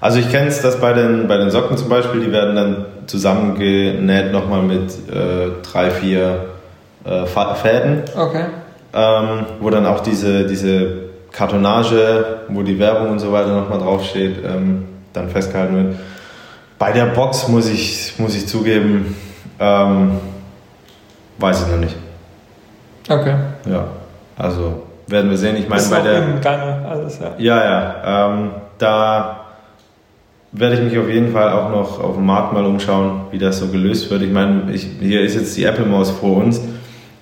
Also ich kenne es, dass bei den, bei den Socken zum Beispiel, die werden dann zusammengenäht nochmal mit äh, drei, vier äh, Fäden, Okay. ähm, wo dann auch diese, diese Kartonage, wo die Werbung und so weiter nochmal draufsteht, ähm, dann festgehalten wird. Bei der Box muss ich, muss ich zugeben, ähm, weiß ich noch nicht. Okay. Ja, also werden wir sehen. Ich meine, bei der... im Gange alles, ja. Ja, ja. Ähm, da werde ich mich auf jeden Fall auch noch auf dem Markt mal umschauen, wie das so gelöst wird. Ich meine, ich, hier ist jetzt die Apple Maus vor uns.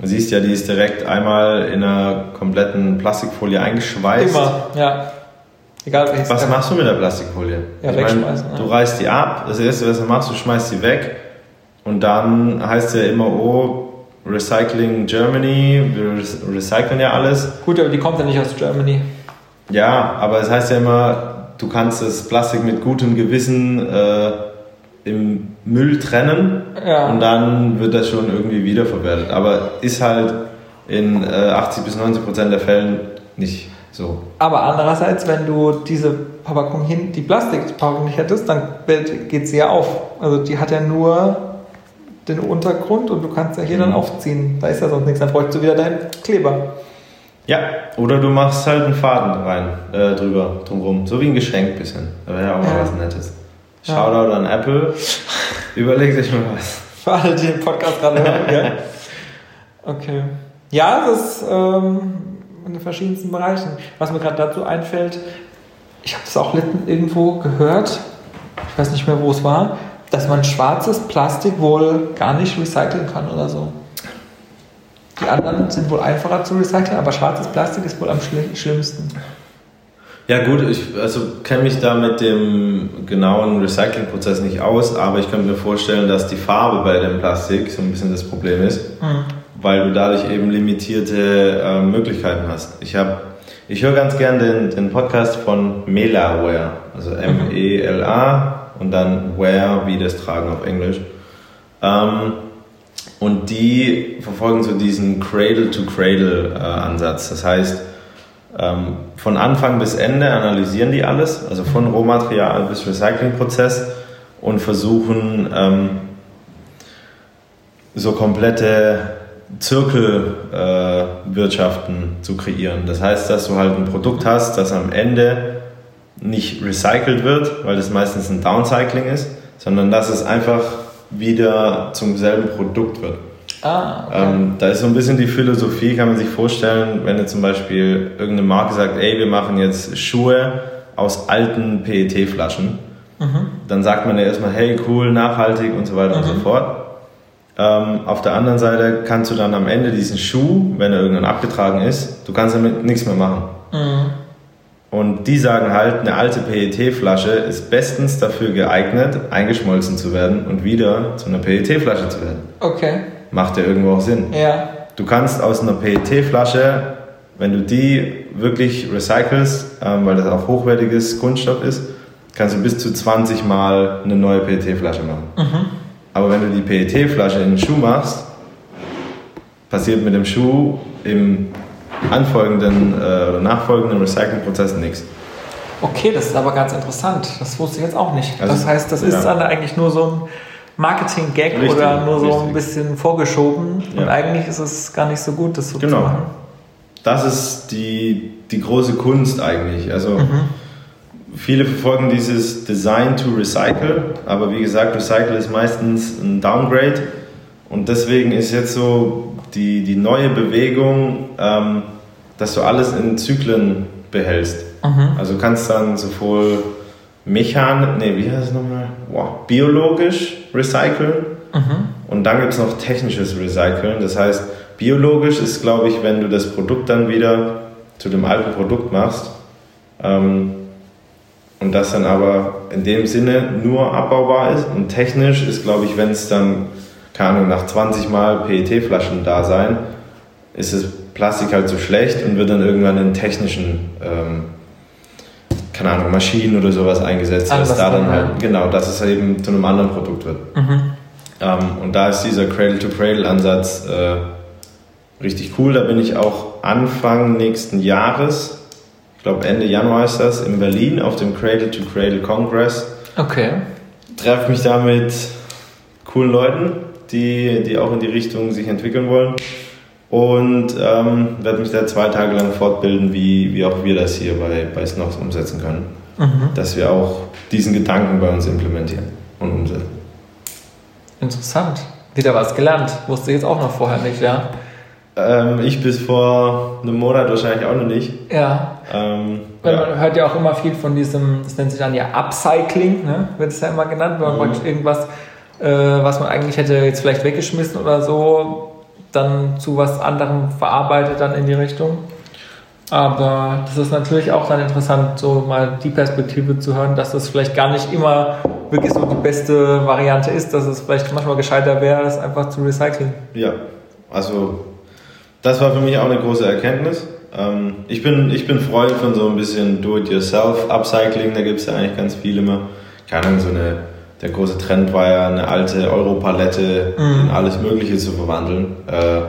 Du siehst ja, die ist direkt einmal in einer kompletten Plastikfolie eingeschweißt. Immer, ja. Egal welches. Was machst du mit der Plastikfolie? Ja, ich wegschmeißen, ja. du reißt die ab. Das erste, was du machst, du schmeißt sie weg. Und dann heißt ja immer, oh, Recycling Germany, wir re- recyceln ja alles. Gut, aber die kommt ja nicht aus Germany. Ja, aber es heißt ja immer, du kannst das Plastik mit gutem Gewissen äh, im Müll trennen Ja. und dann wird das schon irgendwie wiederverwertet. Aber ist halt in äh, 80 bis 90 Prozent der Fällen nicht so. Aber andererseits, wenn du diese Verpackung hin, die Plastikverpackung nicht hättest, dann geht sie ja auf. Also die hat ja nur den Untergrund und du kannst ja hier dann Mhm. aufziehen. Da ist ja sonst nichts. Dann bräuchst du wieder deinen Kleber. Ja, oder du machst halt einen Faden rein, äh, drüber, drumrum. So wie ein Geschenk bisschen. Da wäre ja auch mal Ja. was Nettes. Ja. Shoutout an Apple. Überlegt euch mal was. Für alle, die den Podcast gerade hören. ja. Okay. Ja, das ist ähm, in den verschiedensten Bereichen. Was mir gerade dazu einfällt, ich habe das auch irgendwo gehört, ich weiß nicht mehr, wo es war, dass man schwarzes Plastik wohl gar nicht recyceln kann oder so. Die anderen sind wohl einfacher zu recyceln, aber schwarzes Plastik ist wohl am schli- schlimmsten. Ja gut, ich also kenne mich da mit dem genauen Recyclingprozess nicht aus, aber ich könnte mir vorstellen, dass die Farbe bei dem Plastik so ein bisschen das Problem ist, weil du dadurch eben limitierte äh, Möglichkeiten hast. Ich habe, ich höre ganz gern den, den Podcast von Melaware, also M-E-L-A und dann Wear wie das Tragen auf Englisch. Ähm, und die verfolgen so diesen Cradle-to-Cradle-Ansatz. Das heißt, ähm, von Anfang bis Ende analysieren die alles, also von Rohmaterial bis Recyclingprozess und versuchen ähm, so komplette Zirkelwirtschaften äh, zu kreieren. Das heißt, dass du halt ein Produkt hast, das am Ende nicht recycelt wird, weil das meistens ein Downcycling ist, sondern dass es einfach wieder zum selben Produkt wird. Ah, okay. Ähm, da ist so ein bisschen die Philosophie, kann man sich vorstellen, wenn jetzt zum Beispiel irgendeine Marke sagt, ey, wir machen jetzt Schuhe aus alten PET-Flaschen, dann sagt man ja erstmal, hey, cool, nachhaltig und so weiter und so fort. Ähm, auf der anderen Seite kannst du dann am Ende diesen Schuh, wenn er irgendwann abgetragen ist, du kannst damit nichts mehr machen. Und die sagen halt, eine alte PET-Flasche ist bestens dafür geeignet, eingeschmolzen zu werden und wieder zu einer PET-Flasche zu werden. okay. Macht ja irgendwo auch Sinn. Ja. Du kannst aus einer PET-Flasche, wenn du die wirklich recycelst, ähm, weil das auch hochwertiges Kunststoff ist, kannst du bis zu 20 Mal eine neue PET-Flasche machen. Aber wenn du die PET-Flasche in einen Schuh machst, passiert mit dem Schuh im anfolgenden äh, oder nachfolgenden Recyclingprozess nichts. Okay, das ist aber ganz interessant. Das wusste ich jetzt auch nicht. Also, das heißt, das ja. ist dann eigentlich nur so ein Marketing-Gag oder nur so ein richtig. bisschen vorgeschoben. Und Ja. eigentlich ist es gar nicht so gut, das so zu Genau. machen. Das ist die, die große Kunst eigentlich. Also viele verfolgen dieses Design to Recycle, aber wie gesagt, Recycle ist meistens ein Downgrade und deswegen ist jetzt so die, die neue Bewegung, ähm, dass du alles in Zyklen behältst. Also du kannst dann sowohl mechan, nee, wie heißt es nochmal? Wow. Biologisch recyceln. Und dann gibt es noch technisches Recyceln. Das heißt, biologisch ist, glaube ich, wenn du das Produkt dann wieder zu dem alten Produkt machst. Ähm, und das dann aber in dem Sinne nur abbaubar ist. Und technisch ist, glaube ich, wenn es dann, keine Ahnung, nach 20 Mal PET-Flaschen da sein, ist das Plastik halt so schlecht und wird dann irgendwann in technischen, ähm, keine Ahnung, Maschinen oder sowas eingesetzt, dass da dann halt, genau, dass es eben zu einem anderen Produkt wird. Ähm, und da ist dieser Cradle-to-Cradle-Ansatz äh, richtig cool. Da bin ich auch Anfang nächsten Jahres, ich glaube Ende Januar ist das, in Berlin auf dem Cradle-to-Cradle Congress. Okay. Treffe mich da mit coolen Leuten, die, die auch in die Richtung sich entwickeln wollen. Und ähm, werde mich da zwei Tage lang fortbilden, wie, wie auch wir das hier bei, bei Snox umsetzen können. Dass wir auch diesen Gedanken bei uns implementieren und umsetzen. Interessant. Wieder was gelernt. Wusste ich jetzt auch noch vorher nicht, ja. Ähm, ich bis vor einem Monat wahrscheinlich auch noch nicht. Ja. Ähm, Weil ja. Man hört ja auch immer viel von diesem, das nennt sich dann ja Upcycling, ne? wird es ja immer genannt, wenn man Mhm. irgendwas, äh, was man eigentlich hätte jetzt vielleicht weggeschmissen oder so, dann zu was anderem verarbeitet dann in die Richtung. Aber das ist natürlich auch dann interessant, so mal die Perspektive zu hören, dass das vielleicht gar nicht immer wirklich so die beste Variante ist, dass es vielleicht manchmal gescheiter wäre, es einfach zu recyceln. ja, also das war für mich auch eine große Erkenntnis. Ähm, ich, bin, ich bin Freund von so ein bisschen Do-it-yourself-Upcycling, da gibt es ja eigentlich ganz viel immer. Keine Ahnung, so eine, der große Trend war ja eine alte Europalette in alles Mögliche zu verwandeln. Äh,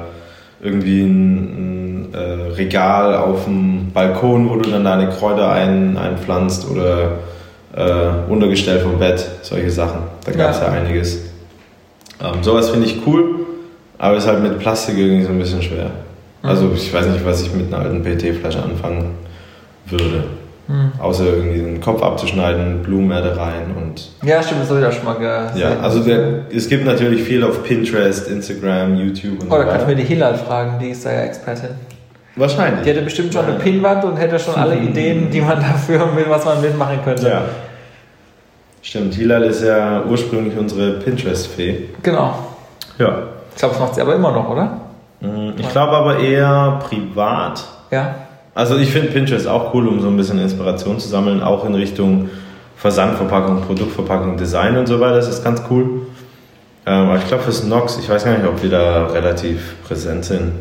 irgendwie ein, ein äh, Regal auf dem Balkon, wo du dann deine Kräuter ein, einpflanzt oder äh, Untergestell vom Bett, solche Sachen. Da gab es Ja. ja. einiges. Ähm, sowas finde ich cool, aber ist halt mit Plastik irgendwie so ein bisschen schwer. Also ich weiß nicht, was ich mit einer alten PET-Flasche anfangen würde. Außer irgendwie den Kopf abzuschneiden, Blumenerde rein und Ja, stimmt, das habe ich auch schon mal gesehen. ja, also der, es gibt natürlich viel auf Pinterest, Instagram, YouTube und Oh, so da kannst du mir weiter. die Hilal fragen, die ist da ja Expertin. Wahrscheinlich. Die hätte bestimmt schon eine Pinnwand und hätte schon alle Ideen, die man dafür mit was man mitmachen könnte. Ja. Stimmt, Hilal ist ja ursprünglich unsere Pinterest-Fee. Genau. Ja. Ich glaube, das macht sie aber immer noch, oder? Mm, Ich glaube aber eher privat. Ja. Also ich finde Pinterest auch cool, um so ein bisschen Inspiration zu sammeln, auch in Richtung Versandverpackung, Produktverpackung, Design und so weiter. Das ist ganz cool. Ähm, aber ich glaube für Snox, ich weiß gar nicht, ob wir da relativ präsent sind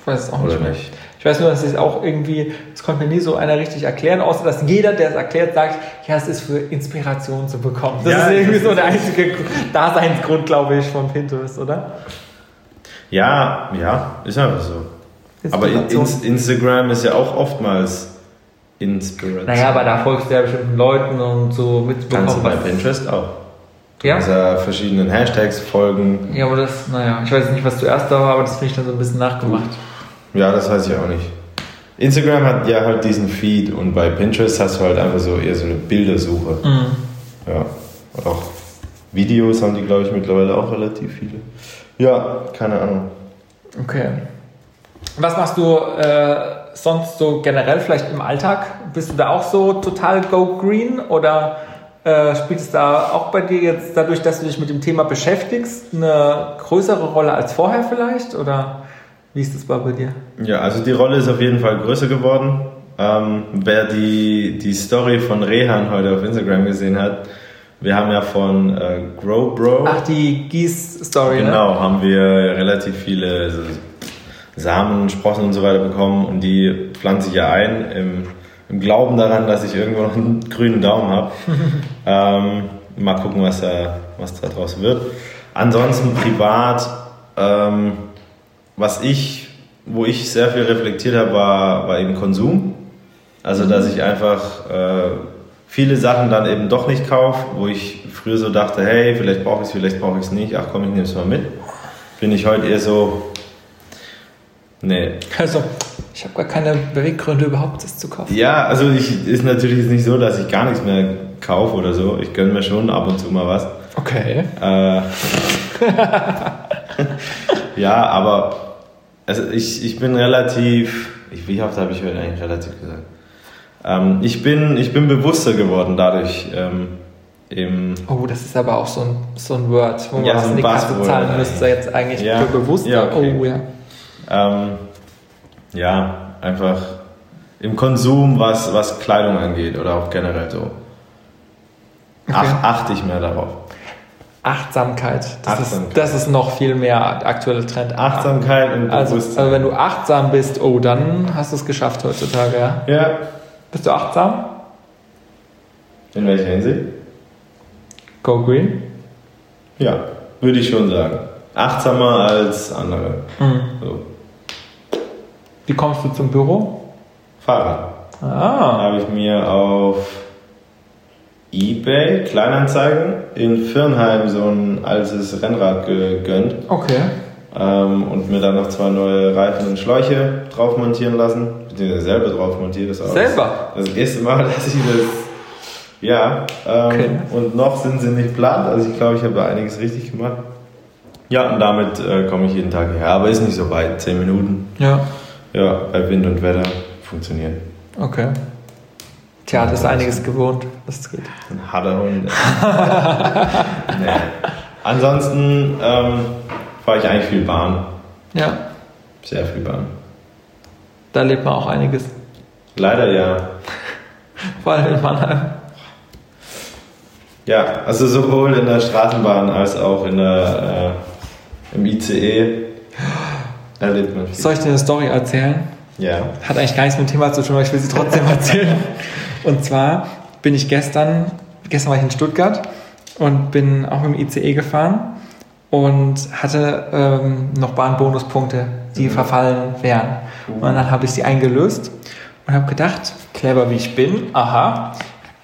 Ich weiß es auch nicht oder mehr. nicht. Ich weiß nur, dass es auch irgendwie, das konnte mir nie so einer richtig erklären, außer dass jeder, der es erklärt, sagt, ja, es ist für Inspiration zu bekommen. Das Ja, ist irgendwie das so der einzige Daseinsgrund, glaube ich, von Pinterest, oder? Ja, ja, ist einfach so. Aber in, Instagram ist ja auch oftmals Inspiration. Naja, aber da folgst du ja bestimmten Leuten und so mitbekommen. Kannst du bei Pinterest auch. Du Ja? kannst ja verschiedenen Hashtags folgen. Ja, aber das, naja, ich weiß nicht, was zuerst da war, aber das finde ich dann so ein bisschen nachgemacht. Ja, das weiß ich auch nicht. Instagram hat ja halt diesen Feed und bei Pinterest hast du halt einfach so eher so eine Bildersuche. Mhm. Ja. Und auch Videos haben die, glaube ich, mittlerweile auch relativ viele. Ja, keine Ahnung. Okay. Was machst du äh, sonst so generell vielleicht im Alltag? Bist du da auch so total go green oder äh, spielt es da auch bei dir jetzt dadurch, dass du dich mit dem Thema beschäftigst, eine größere Rolle als vorher vielleicht? Oder wie ist das bei dir? Ja, also die Rolle ist auf jeden Fall größer geworden. Ähm, wer die, die Story von Rehan heute auf Instagram gesehen hat, wir haben ja von äh, Grow Bro. Ach, die Gieß-Story, ne? Genau, haben wir relativ viele so Samen, Sprossen und so weiter bekommen und die pflanze ich ja ein im, im Glauben daran, dass ich irgendwo noch einen grünen Daumen habe. ähm, mal gucken, was da, was da draus wird. Ansonsten privat, ähm, was ich, wo ich sehr viel reflektiert habe, war, war eben Konsum. Also, dass ich einfach äh, viele Sachen dann eben doch nicht kaufe, wo ich früher so dachte, hey, vielleicht brauche ich es, vielleicht brauche ich es nicht, ach komm, ich nehme es mal mit. Bin ich heute eher so, nee. Also, ich habe gar keine Beweggründe überhaupt, das zu kaufen. Ja, also ich, ist natürlich nicht so, dass ich gar nichts mehr kaufe oder so. Ich gönne mir schon ab und zu mal was. Okay. Äh, ja, aber also ich, ich bin relativ, ich, wie oft habe ich heute eigentlich relativ gesagt? Ähm, ich, bin, ich bin bewusster geworden dadurch. Ähm, im oh, das ist aber auch so ein, so ein Word, wo man Ja, was so in ein die Kasse Buzzword zahlen eigentlich. müsste, jetzt eigentlich Ja. für bewusster. Ja, okay. Oh ja. Ähm, ja, einfach im Konsum, was, was Kleidung angeht oder auch generell so. Ach, Okay. achte ich mehr darauf. Achtsamkeit. Das, Achtsamkeit. Ist, das ist noch viel mehr aktueller Trend. Achtsamkeit und Also, Bewusstsein. also wenn du achtsam bist, oh, dann hast du es geschafft heutzutage. Ja? ja, Bist du achtsam? in welcher Hinsicht? Go Green. Ja, würde ich schon sagen. Achtsamer als andere. Mhm. So. Wie kommst du zum Büro? Fahrrad. Ah, habe ich mir auf eBay Kleinanzeigen in Firnheim so ein altes Rennrad gegönnt okay. ähm, und mir dann noch zwei neue Reifen und Schläuche drauf montieren lassen. Beziehungsweise selber drauf montiert. Das war Selber? Das, erste Mal, dass ich das. Ja, ähm, Okay. und noch sind sie nicht platt. Also ich glaube, ich habe da einiges richtig gemacht. Ja, und damit äh, komme ich jeden Tag her. Aber ist nicht so weit, 10 Minuten. Ja, Ja, bei Wind und Wetter funktioniert. okay. Tja, das ist einiges gewohnt. Das geht. Ein harter Hund. nee. Ansonsten ähm, fahre ich eigentlich viel Bahn. Ja, Sehr viel Bahn. da lebt man auch einiges. Leider ja. Vor allem in Mannheim. Ja, also sowohl in der Straßenbahn als auch in der, äh, im ICE erlebt man viel. Soll ich dir eine Story erzählen? Ja. Hat eigentlich gar nichts mit dem Thema zu tun, aber ich will sie trotzdem erzählen. Und zwar bin ich gestern, gestern war ich in Stuttgart und bin auch mit dem ICE gefahren und hatte ähm, noch Bahnbonuspunkte, die verfallen wären. Und dann habe ich sie eingelöst und habe gedacht, clever wie ich bin, aha,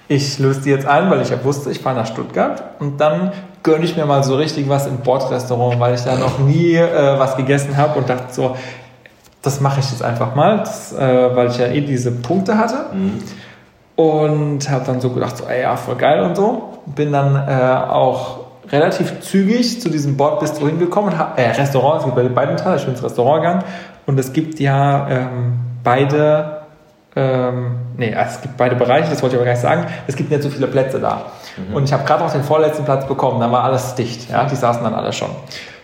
ich löse die jetzt ein, weil ich ja wusste, ich fahre nach Stuttgart und dann gönne ich mir mal so richtig was im Bordrestaurant, weil ich da noch nie äh, was gegessen habe und dachte so, das mache ich jetzt einfach mal, das, äh, weil ich ja eh diese Punkte hatte. Und habe dann so gedacht, so, ey, ja, voll geil und so. Bin dann äh, auch relativ zügig zu diesem Bordbistro hingekommen. und hab- Äh, Restaurant, es gibt bei beiden Teile, ich bin ins Restaurant gegangen. Und es gibt ja ähm, beide, ähm, nee, es gibt beide Bereiche, das wollte ich aber gar nicht sagen. Es gibt nicht so viele Plätze da. Und ich habe gerade noch den vorletzten Platz bekommen, da war alles dicht. Ja, die saßen dann alle schon.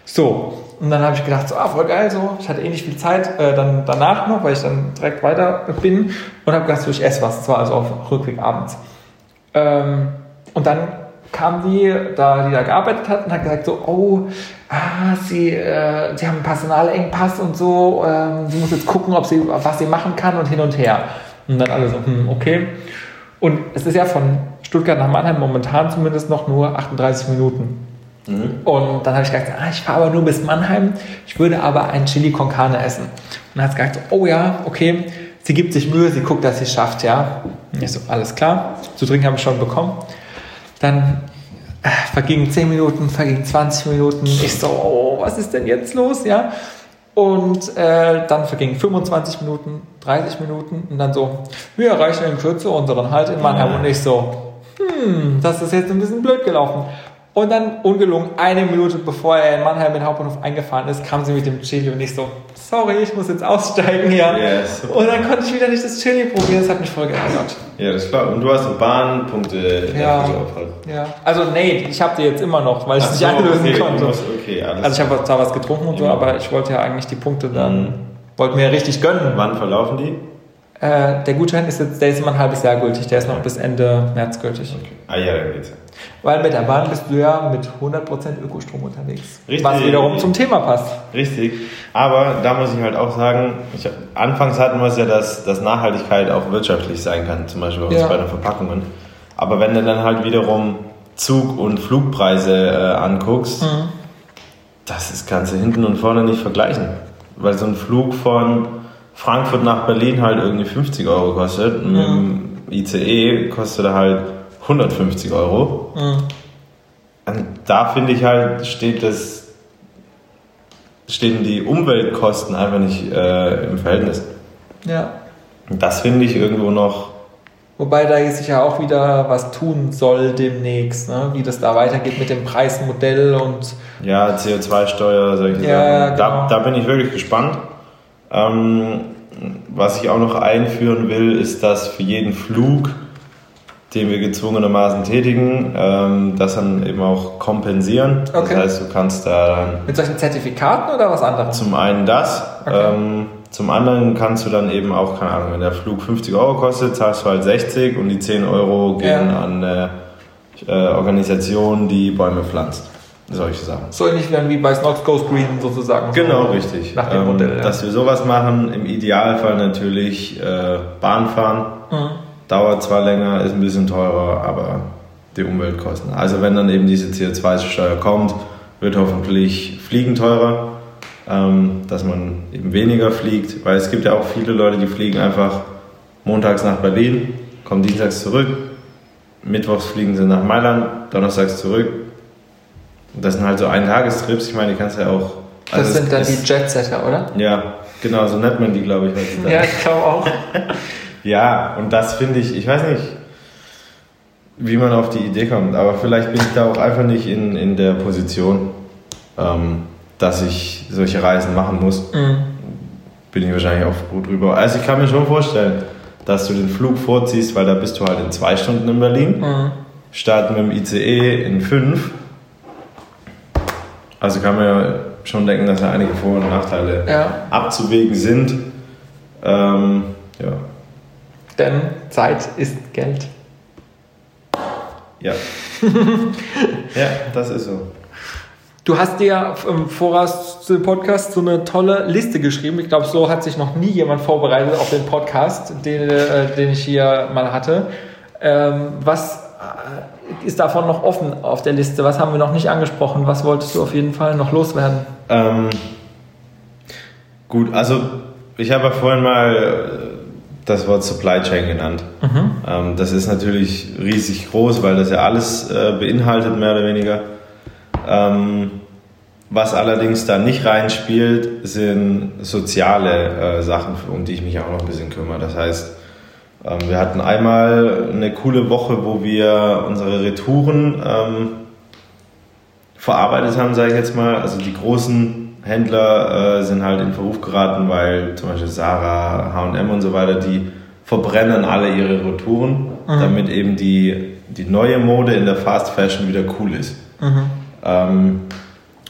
So, und dann habe ich gedacht, so, ah, voll geil, so. Ich hatte eh nicht viel Zeit äh, dann danach noch, weil ich dann direkt weiter bin und habe gedacht, so, ich esse was. Das war also auf Rückweg abends. Ähm, und dann kam die, da, die da gearbeitet hat, und hat gesagt so, oh, ah, sie, äh, sie haben einen Personalengpass und so, ähm, sie muss jetzt gucken, ob sie, was sie machen kann und hin und her. Und dann alle so, hm, okay. Und es ist ja von Stuttgart nach Mannheim momentan zumindest noch nur 38 Minuten. Und dann habe ich gesagt, ah, ich fahre aber nur bis Mannheim, ich würde aber ein Chili con Carne essen. Und dann hat sie gesagt, oh ja, okay, sie gibt sich Mühe, sie guckt, dass sie es schafft, ja. Und ich so, alles klar, zu trinken habe ich schon bekommen. Dann vergingen 10 Minuten, vergingen 20 Minuten. Ich so, oh, was ist denn jetzt los, ja? Und äh, dann vergingen 25 Minuten, 30 Minuten und dann so, wir erreichen in Kürze unseren Halt in Mannheim. Und ich so, hm, das ist jetzt ein bisschen blöd gelaufen. Und dann ungelungen, eine Minute bevor er in Mannheim in den Hauptbahnhof eingefahren ist, kam sie mit dem Chili und ich so, sorry, ich muss jetzt aussteigen hier. Super. Und dann konnte ich wieder nicht das Chili probieren, das hat mich voll geärgert. Ja, das ist klar. Und du hast so Bahnpunkte Ja. Ja. Also nee, ich habe die jetzt immer noch, weil ich es so, nicht einlösen okay, konnte. musst- okay, Also ich habe zwar was getrunken und so, Ja. aber ich wollte ja eigentlich die Punkte dann, Mhm. wollte mir ja richtig gönnen. Wann verlaufen die? Äh, der Gutschein ist jetzt, der ist immer ein halbes Jahr gültig, der ist noch bis Ende März gültig. Ah ja, dann geht's. Weil mit der Bahn bist du ja mit 100% Ökostrom unterwegs. Richtig. Was wiederum zum Thema passt. Richtig. Aber da muss ich halt auch sagen, ich, anfangs hatten wir es ja, dass, dass Nachhaltigkeit auch wirtschaftlich sein kann, zum Beispiel bei uns Ja. bei den Verpackungen. Aber wenn du dann halt wiederum Zug- und Flugpreise äh, anguckst, Mhm. das ist, kannst du hinten und vorne nicht vergleichen. Weil so ein Flug von Frankfurt nach Berlin halt irgendwie 50 Euro kostet mit dem ICE kostet er halt 150 Euro. Mhm. Und da finde ich halt, steht das, stehen die Umweltkosten einfach nicht äh, im Verhältnis. Ja. Und das finde ich irgendwo noch, Wobei da sich ja auch wieder was tun soll demnächst, ne? wie das da weitergeht mit dem Preismodell und ja, CO2-Steuer, solche Ja, Sachen. Da, genau. da bin ich wirklich gespannt. Ähm, was ich auch noch einführen will, ist, dass für jeden Flug, den wir gezwungenermaßen tätigen, ähm, das dann eben auch kompensieren. Okay. Das heißt, du kannst da dann Mit solchen Zertifikaten oder was anderes? zum einen das, Okay. ähm, zum anderen kannst du dann eben auch, keine Ahnung, wenn der Flug 50 Euro kostet, zahlst du halt 60 und die 10 Euro gehen Ja. an eine äh, Organisation, die Bäume pflanzt. Solche Sachen. So ähnlich wie bei Snox Goes Green sozusagen. Genau, so richtig. Nach dem Ähm, Modell. Ja. Dass wir sowas machen, im Idealfall natürlich äh, Bahn fahren. Mhm. Dauert zwar länger, ist ein bisschen teurer, aber die Umweltkosten. Also wenn dann eben diese CO2-Steuer kommt, wird hoffentlich Fliegen teurer, ähm, dass man eben weniger fliegt, weil es gibt ja auch viele Leute, die fliegen einfach montags nach Berlin, kommen dienstags zurück, mittwochs fliegen sie nach Mailand, donnerstags zurück. Und das sind halt so Eintagestrips, ich meine, die kannst du ja auch... Das also sind es- dann es- die Jetsetter, oder? ja, genau, so nennt man die, glaube ich, heutzutage. Ja, ich glaube auch. Ja, und das finde ich, ich weiß nicht, wie man auf die Idee kommt, aber vielleicht bin ich da auch einfach nicht in, in der Position, ähm, dass ich solche Reisen machen muss. Mhm. Bin ich wahrscheinlich auch froh drüber. Also ich kann mir schon vorstellen, dass du den Flug vorziehst, weil da bist du halt in zwei Stunden in Berlin, Mhm. starten mit dem ICE in fünf. Also kann man ja schon denken, dass da einige Vor- und Nachteile Ja, abzuwägen sind. Ähm, ja. denn Zeit ist Geld. Ja. ja, das ist so. Du hast dir im Voraus zu dem Podcast so eine tolle Liste geschrieben. Ich glaube, so hat sich noch nie jemand vorbereitet auf den Podcast, den, äh, den ich hier mal hatte. Ähm, was äh, ist davon noch offen auf der Liste? Was haben wir noch nicht angesprochen? Was wolltest du auf jeden Fall noch loswerden? Ähm, gut, also ich habe ja vorhin mal äh, das Wort Supply Chain genannt. Ähm, das ist natürlich riesig groß, weil das ja alles äh, beinhaltet, mehr oder weniger. Ähm, was allerdings da nicht reinspielt, sind soziale äh, Sachen, um die ich mich auch noch ein bisschen kümmere. Das heißt, wir hatten einmal eine coole Woche, wo wir unsere Retouren ähm, verarbeitet haben, sage ich jetzt mal. Also die großen Händler äh, sind halt in Verruf geraten, weil zum Beispiel Sarah, H&M und so weiter, die verbrennen alle ihre Retouren, damit eben die, die neue Mode in der Fast Fashion wieder cool ist. Ähm,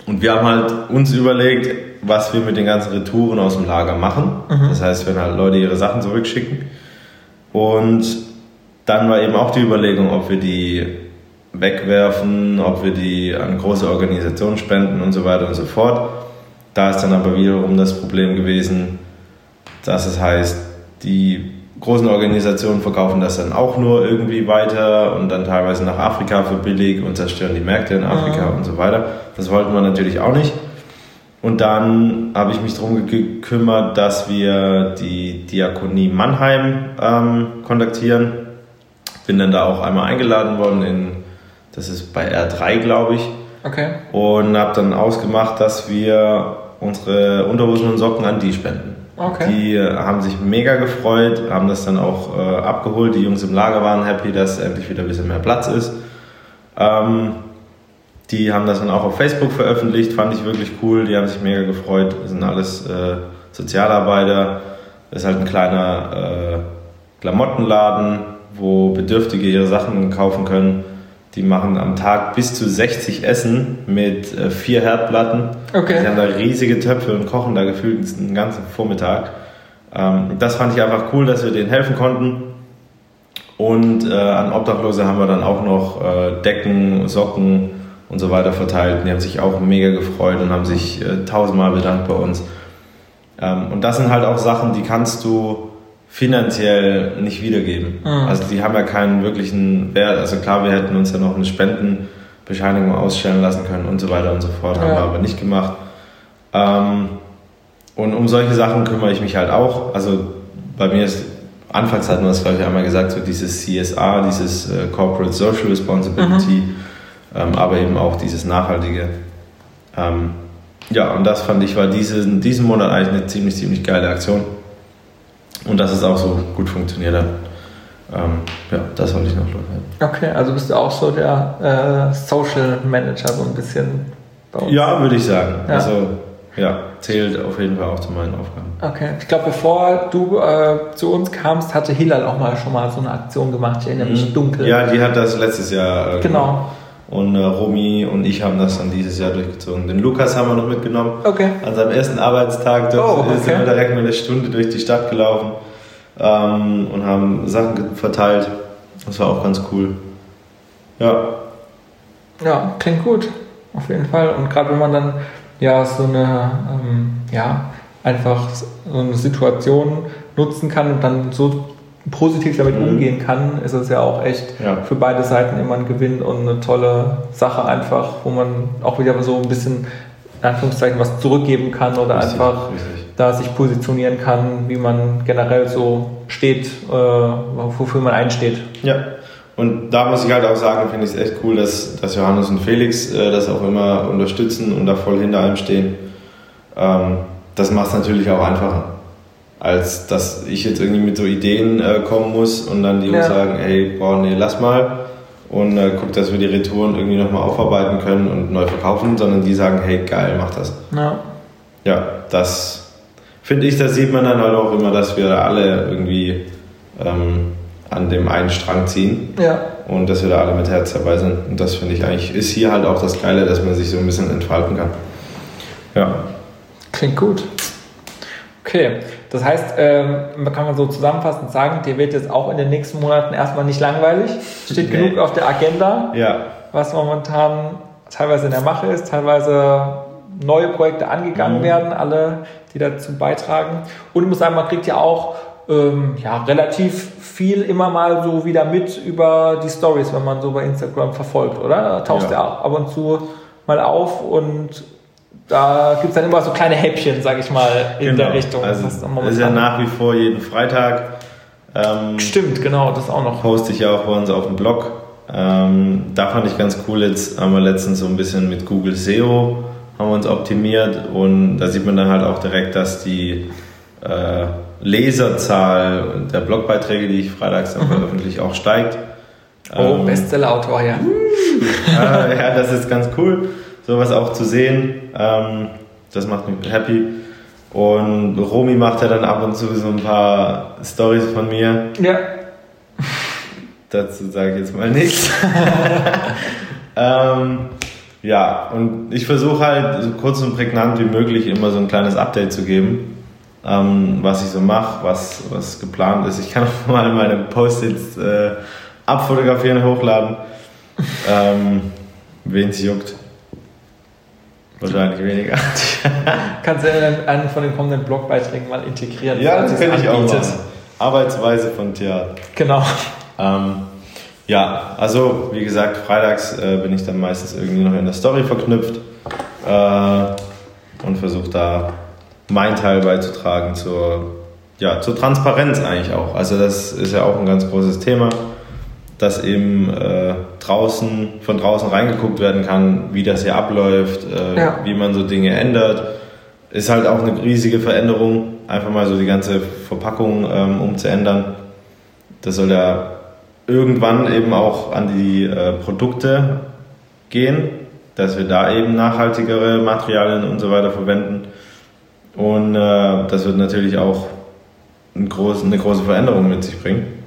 und wir haben halt uns überlegt, was wir mit den ganzen Retouren aus dem Lager machen. Das heißt, wenn halt Leute ihre Sachen zurückschicken. Und dann war eben auch die Überlegung, ob wir die wegwerfen, ob wir die an große Organisationen spenden und so weiter und so fort. Da ist dann aber wiederum das Problem gewesen, dass es heißt, die großen Organisationen verkaufen das dann auch nur irgendwie weiter und dann teilweise nach Afrika für billig und zerstören die Märkte in Afrika und so weiter. Das wollten wir natürlich auch nicht. Und dann habe ich mich darum gekümmert, dass wir die Diakonie Mannheim ähm, kontaktieren. Bin dann da auch einmal eingeladen worden in, das ist bei R3, glaube ich, Okay. und habe dann ausgemacht, dass wir unsere Unterhosen und Socken an die spenden. Okay. Die äh, haben sich mega gefreut, haben das dann auch äh, abgeholt. Die Jungs im Lager waren happy, dass endlich wieder ein bisschen mehr Platz ist. Ähm, die haben das dann auch auf Facebook veröffentlicht, fand ich wirklich cool. Die haben sich mega gefreut. Das sind alles äh, Sozialarbeiter. Das ist halt ein kleiner äh, Klamottenladen, wo Bedürftige ihre Sachen kaufen können. Die machen am Tag bis zu 60 Essen mit äh, vier Herdplatten. Okay. Die haben da riesige Töpfe und kochen da gefühlt einen ganzen Vormittag. Ähm, das fand ich einfach cool, dass wir denen helfen konnten. Und äh, an Obdachlose haben wir dann auch noch äh, Decken, Socken und so weiter verteilt. Die haben sich auch mega gefreut und haben sich äh, tausendmal bedankt bei uns. Ähm, und das sind halt auch Sachen, die kannst du finanziell nicht wiedergeben. Also die haben ja keinen wirklichen Wert. Also klar, wir hätten uns ja noch eine Spendenbescheinigung ausstellen lassen können und so weiter und so fort. Haben Ja. wir aber nicht gemacht. Ähm, und um solche Sachen kümmere ich mich halt auch. Also bei mir ist, anfangs hatten wir es, glaube ich, einmal gesagt, so dieses CSR, dieses äh, Corporate Social Responsibility, ähm, aber eben auch dieses Nachhaltige. Ähm, ja, und das fand ich, war diesen, diesen Monat eigentlich eine ziemlich, ziemlich geile Aktion. Und dass es auch so gut funktioniert hat. Ähm, ja, das wollte ich noch loswerden. Okay, also bist du auch so der äh, Social Manager so ein bisschen bei uns. Ja, würde ich sagen. Ja. Also ja, zählt auf jeden Fall auch zu meinen Aufgaben. Okay. Ich glaube, bevor du äh, zu uns kamst, hatte Hilal auch mal schon mal so eine Aktion gemacht. Ich erinnere mich dunkel. Ja, die hat das letztes Jahr äh, Genau. Und äh, Romy und ich haben das dann dieses Jahr durchgezogen. Den Lukas haben wir noch mitgenommen. Okay. An seinem ersten Arbeitstag dort Oh, okay. sind wir direkt mal eine Stunde durch die Stadt gelaufen ähm, und haben Sachen verteilt. Das war auch ganz cool. Ja, Ja, klingt gut. Auf jeden Fall. Und gerade wenn man dann ja so eine, ähm, ja, einfach so eine Situation nutzen kann und dann so positiv damit Mhm. umgehen kann, ist es ja auch echt Ja. für beide Seiten immer ein Gewinn und eine tolle Sache einfach, wo man auch wieder so ein bisschen in Anführungszeichen was zurückgeben kann oder Richtig, einfach richtig. da sich positionieren kann, wie man generell so steht, äh, wofür man einsteht. Ja, und da muss ich halt auch sagen, finde ich es echt cool, dass, dass Johannes und Felix äh, das auch immer unterstützen und da voll hinter allem stehen. Ähm, das macht es natürlich auch einfacher, als dass ich jetzt irgendwie mit so Ideen äh, kommen muss und dann die Ja. Jungs sagen, hey, boah, nee, lass mal und äh, guck, dass wir die Retouren irgendwie nochmal aufarbeiten können und neu verkaufen, sondern die sagen, hey, geil, mach das. Ja. Ja, das finde ich, das sieht man dann halt auch immer, dass wir alle irgendwie ähm, an dem einen Strang ziehen Ja. und dass wir da alle mit Herz dabei sind. Und das finde ich eigentlich, ist hier halt auch das Geile, dass man sich so ein bisschen entfalten kann. Ja, Klingt gut. Okay, das heißt, ähm, man kann man so zusammenfassend sagen, dir wird jetzt auch in den nächsten Monaten erstmal nicht langweilig. Steht Nee. genug auf der Agenda, ja, was momentan teilweise in der Mache ist, teilweise neue Projekte angegangen Mhm. werden, alle, die dazu beitragen. Und ich muss sagen, man kriegt ja auch ähm, ja, relativ viel immer mal so wieder mit über die Stories, wenn man so bei Instagram verfolgt, oder? Da tauchst Ja. ja ab und zu mal auf und da gibt es dann immer so kleine Häppchen, sag ich mal, in der Richtung. Also Das ist ist, ja nach wie vor jeden Freitag. Ähm, Stimmt, genau, das auch noch. poste ich ja auch bei uns auf dem Blog. Ähm, da fand ich ganz cool, jetzt haben wir letztens so ein bisschen mit Google SEO haben wir uns optimiert und da sieht man dann halt auch direkt, dass die äh, Leserzahl der Blogbeiträge, die ich freitags dann veröffentliche, auch steigt. Oh, Ähm, Bestseller-Autor, ja. äh, ja, das ist ganz cool, sowas auch zu sehen. Ähm, das macht mich happy. Und Romy macht ja dann ab und zu so ein paar Stories von mir. Ja, Dazu sage ich jetzt mal nichts. ähm, ja, und ich versuche halt so kurz und prägnant wie möglich immer so ein kleines Update zu geben, ähm, was ich so mache, was, was geplant ist. Ich kann auch mal meine Post-its äh, abfotografieren und hochladen. Ähm, Wen es juckt. Wahrscheinlich weniger. kannst du in einen von den kommenden Blogbeiträgen mal integrieren. ja, das kann ich auch machen. Arbeitsweise von Theater. Genau. Ähm, ja, also wie gesagt, freitags äh, bin ich dann meistens irgendwie noch in der Story verknüpft äh, und versuche da meinen Teil beizutragen zur, ja, zur Transparenz eigentlich auch. Also das ist ja auch ein ganz großes Thema, dass eben äh, draußen, von draußen reingeguckt werden kann, wie das hier abläuft, äh, Ja. wie man so Dinge ändert. Ist halt auch eine riesige Veränderung, einfach mal so die ganze Verpackung ähm, umzuändern. Das soll ja irgendwann eben auch an die äh, Produkte gehen, dass wir da eben nachhaltigere Materialien und so weiter verwenden. Und äh, das wird natürlich auch ein groß, eine große Veränderung mit sich bringen.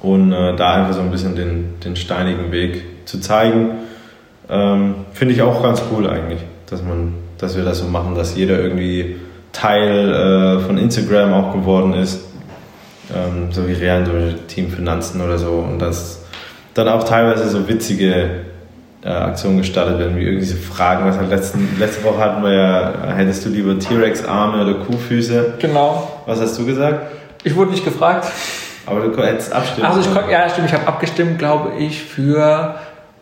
Und äh, da einfach so ein bisschen den, den steinigen Weg zu zeigen, ähm, finde ich auch ganz cool eigentlich, dass, man, dass wir das so machen, dass jeder irgendwie Teil äh, von Instagram auch geworden ist ähm, so wie Real so Team Finanzen oder so und dass dann auch teilweise so witzige äh, Aktionen gestartet werden, wie irgendwie so Fragen, was halt letzten, letzte Woche hatten wir ja, hättest du lieber T-Rex-Arme oder Kuhfüße? Genau. Was hast du gesagt? Ich wurde nicht gefragt. Aber du hättest abstimmen Also ich ja, stimmt, ich habe abgestimmt, glaube ich, für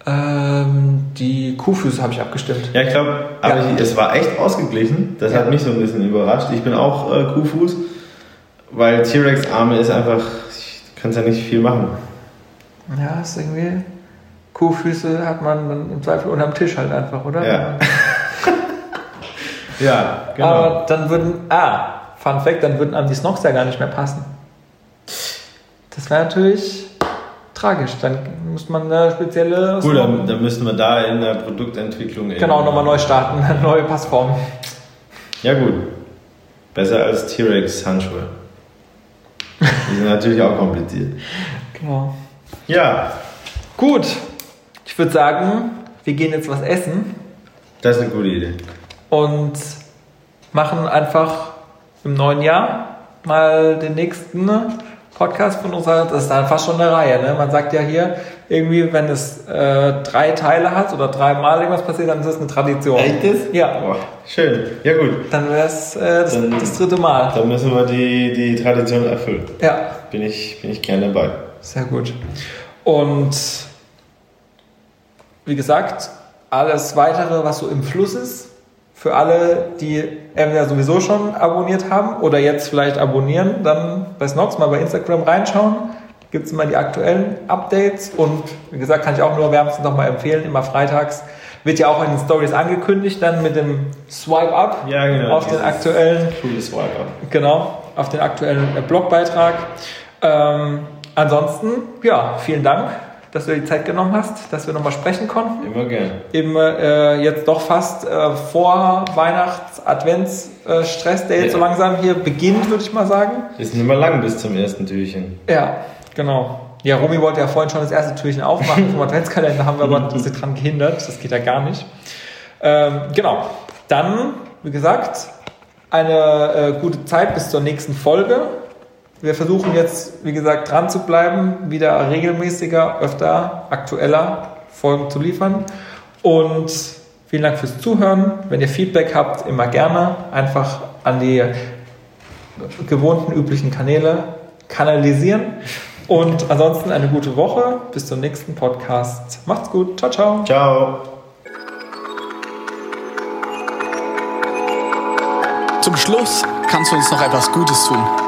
ähm, die Kuhfüße habe ich abgestimmt. Ja, ich glaube, aber Ja. ich, es war echt ausgeglichen. Das Ja. hat mich so ein bisschen überrascht. Ich bin auch äh, Kuhfuß, weil T-Rex-Arme ist einfach, du kannst ja nicht viel machen. Ja, ist irgendwie. Kuhfüße hat man dann im Zweifel unterm Tisch halt einfach, oder? Ja. Ja, genau. Aber dann würden. Ah, Fun Fact, dann würden einem die Snox ja gar nicht mehr passen. Das wäre natürlich tragisch. Dann muss man eine spezielle. Cool, dann, dann müssten wir da in der Produktentwicklung Genau, nochmal neu starten, eine neue Passform. Ja gut, besser als T-Rex Handschuhe. Die sind natürlich auch kompliziert. Genau. Ja, Gut, ich würde sagen, wir gehen jetzt was essen das ist eine gute Idee. und machen einfach im neuen Jahr mal den nächsten Podcast von unserer, das ist dann fast schon eine Reihe, ne? Man sagt ja hier, irgendwie, wenn es äh, drei Teile hat oder dreimal irgendwas passiert, dann ist das eine Tradition. Echtes? Ja. Boah, schön. Ja gut, Dann wäre es äh, das, das dritte Mal. dann müssen wir die, die Tradition erfüllen. Ja, Bin ich, bin ich gerne dabei. sehr gut. Und wie gesagt, alles weitere, was so im Fluss ist, für alle, die entweder sowieso schon abonniert haben oder jetzt vielleicht abonnieren, dann bei Snox mal bei Instagram reinschauen. Gibt es immer die aktuellen Updates und wie gesagt, kann ich auch nur wärmstens nochmal empfehlen, immer freitags wird ja auch in den Stories angekündigt, dann mit dem Swipe Up Ja, genau, auf den aktuellen Cooles Swiper. Genau, auf den aktuellen Blogbeitrag. Ähm, ansonsten, ja, vielen Dank, dass du dir die Zeit genommen hast, dass wir nochmal sprechen konnten. Immer gern. Im äh, jetzt doch fast äh, vor Weihnachts-Advents-Stress, der jetzt so Ja. langsam hier beginnt, würde ich mal sagen. Ist nicht mehr lang bis zum ersten Türchen. Ja, genau. Ja, Romy wollte ja vorhin schon das erste Türchen aufmachen vom Adventskalender, haben wir aber sie dran gehindert. Das geht ja gar nicht. Ähm, genau. Dann, wie gesagt, eine äh, gute Zeit bis zur nächsten Folge. Wir versuchen jetzt, wie gesagt, dran zu bleiben, wieder regelmäßiger, öfter, aktueller Folgen zu liefern. Und vielen Dank fürs Zuhören. Wenn ihr Feedback habt, immer gerne einfach an die gewohnten üblichen Kanäle kanalisieren. Und ansonsten eine gute Woche. Bis zum nächsten Podcast. Macht's gut. Ciao, ciao. Ciao. Zum Schluss kannst du uns noch etwas Gutes tun.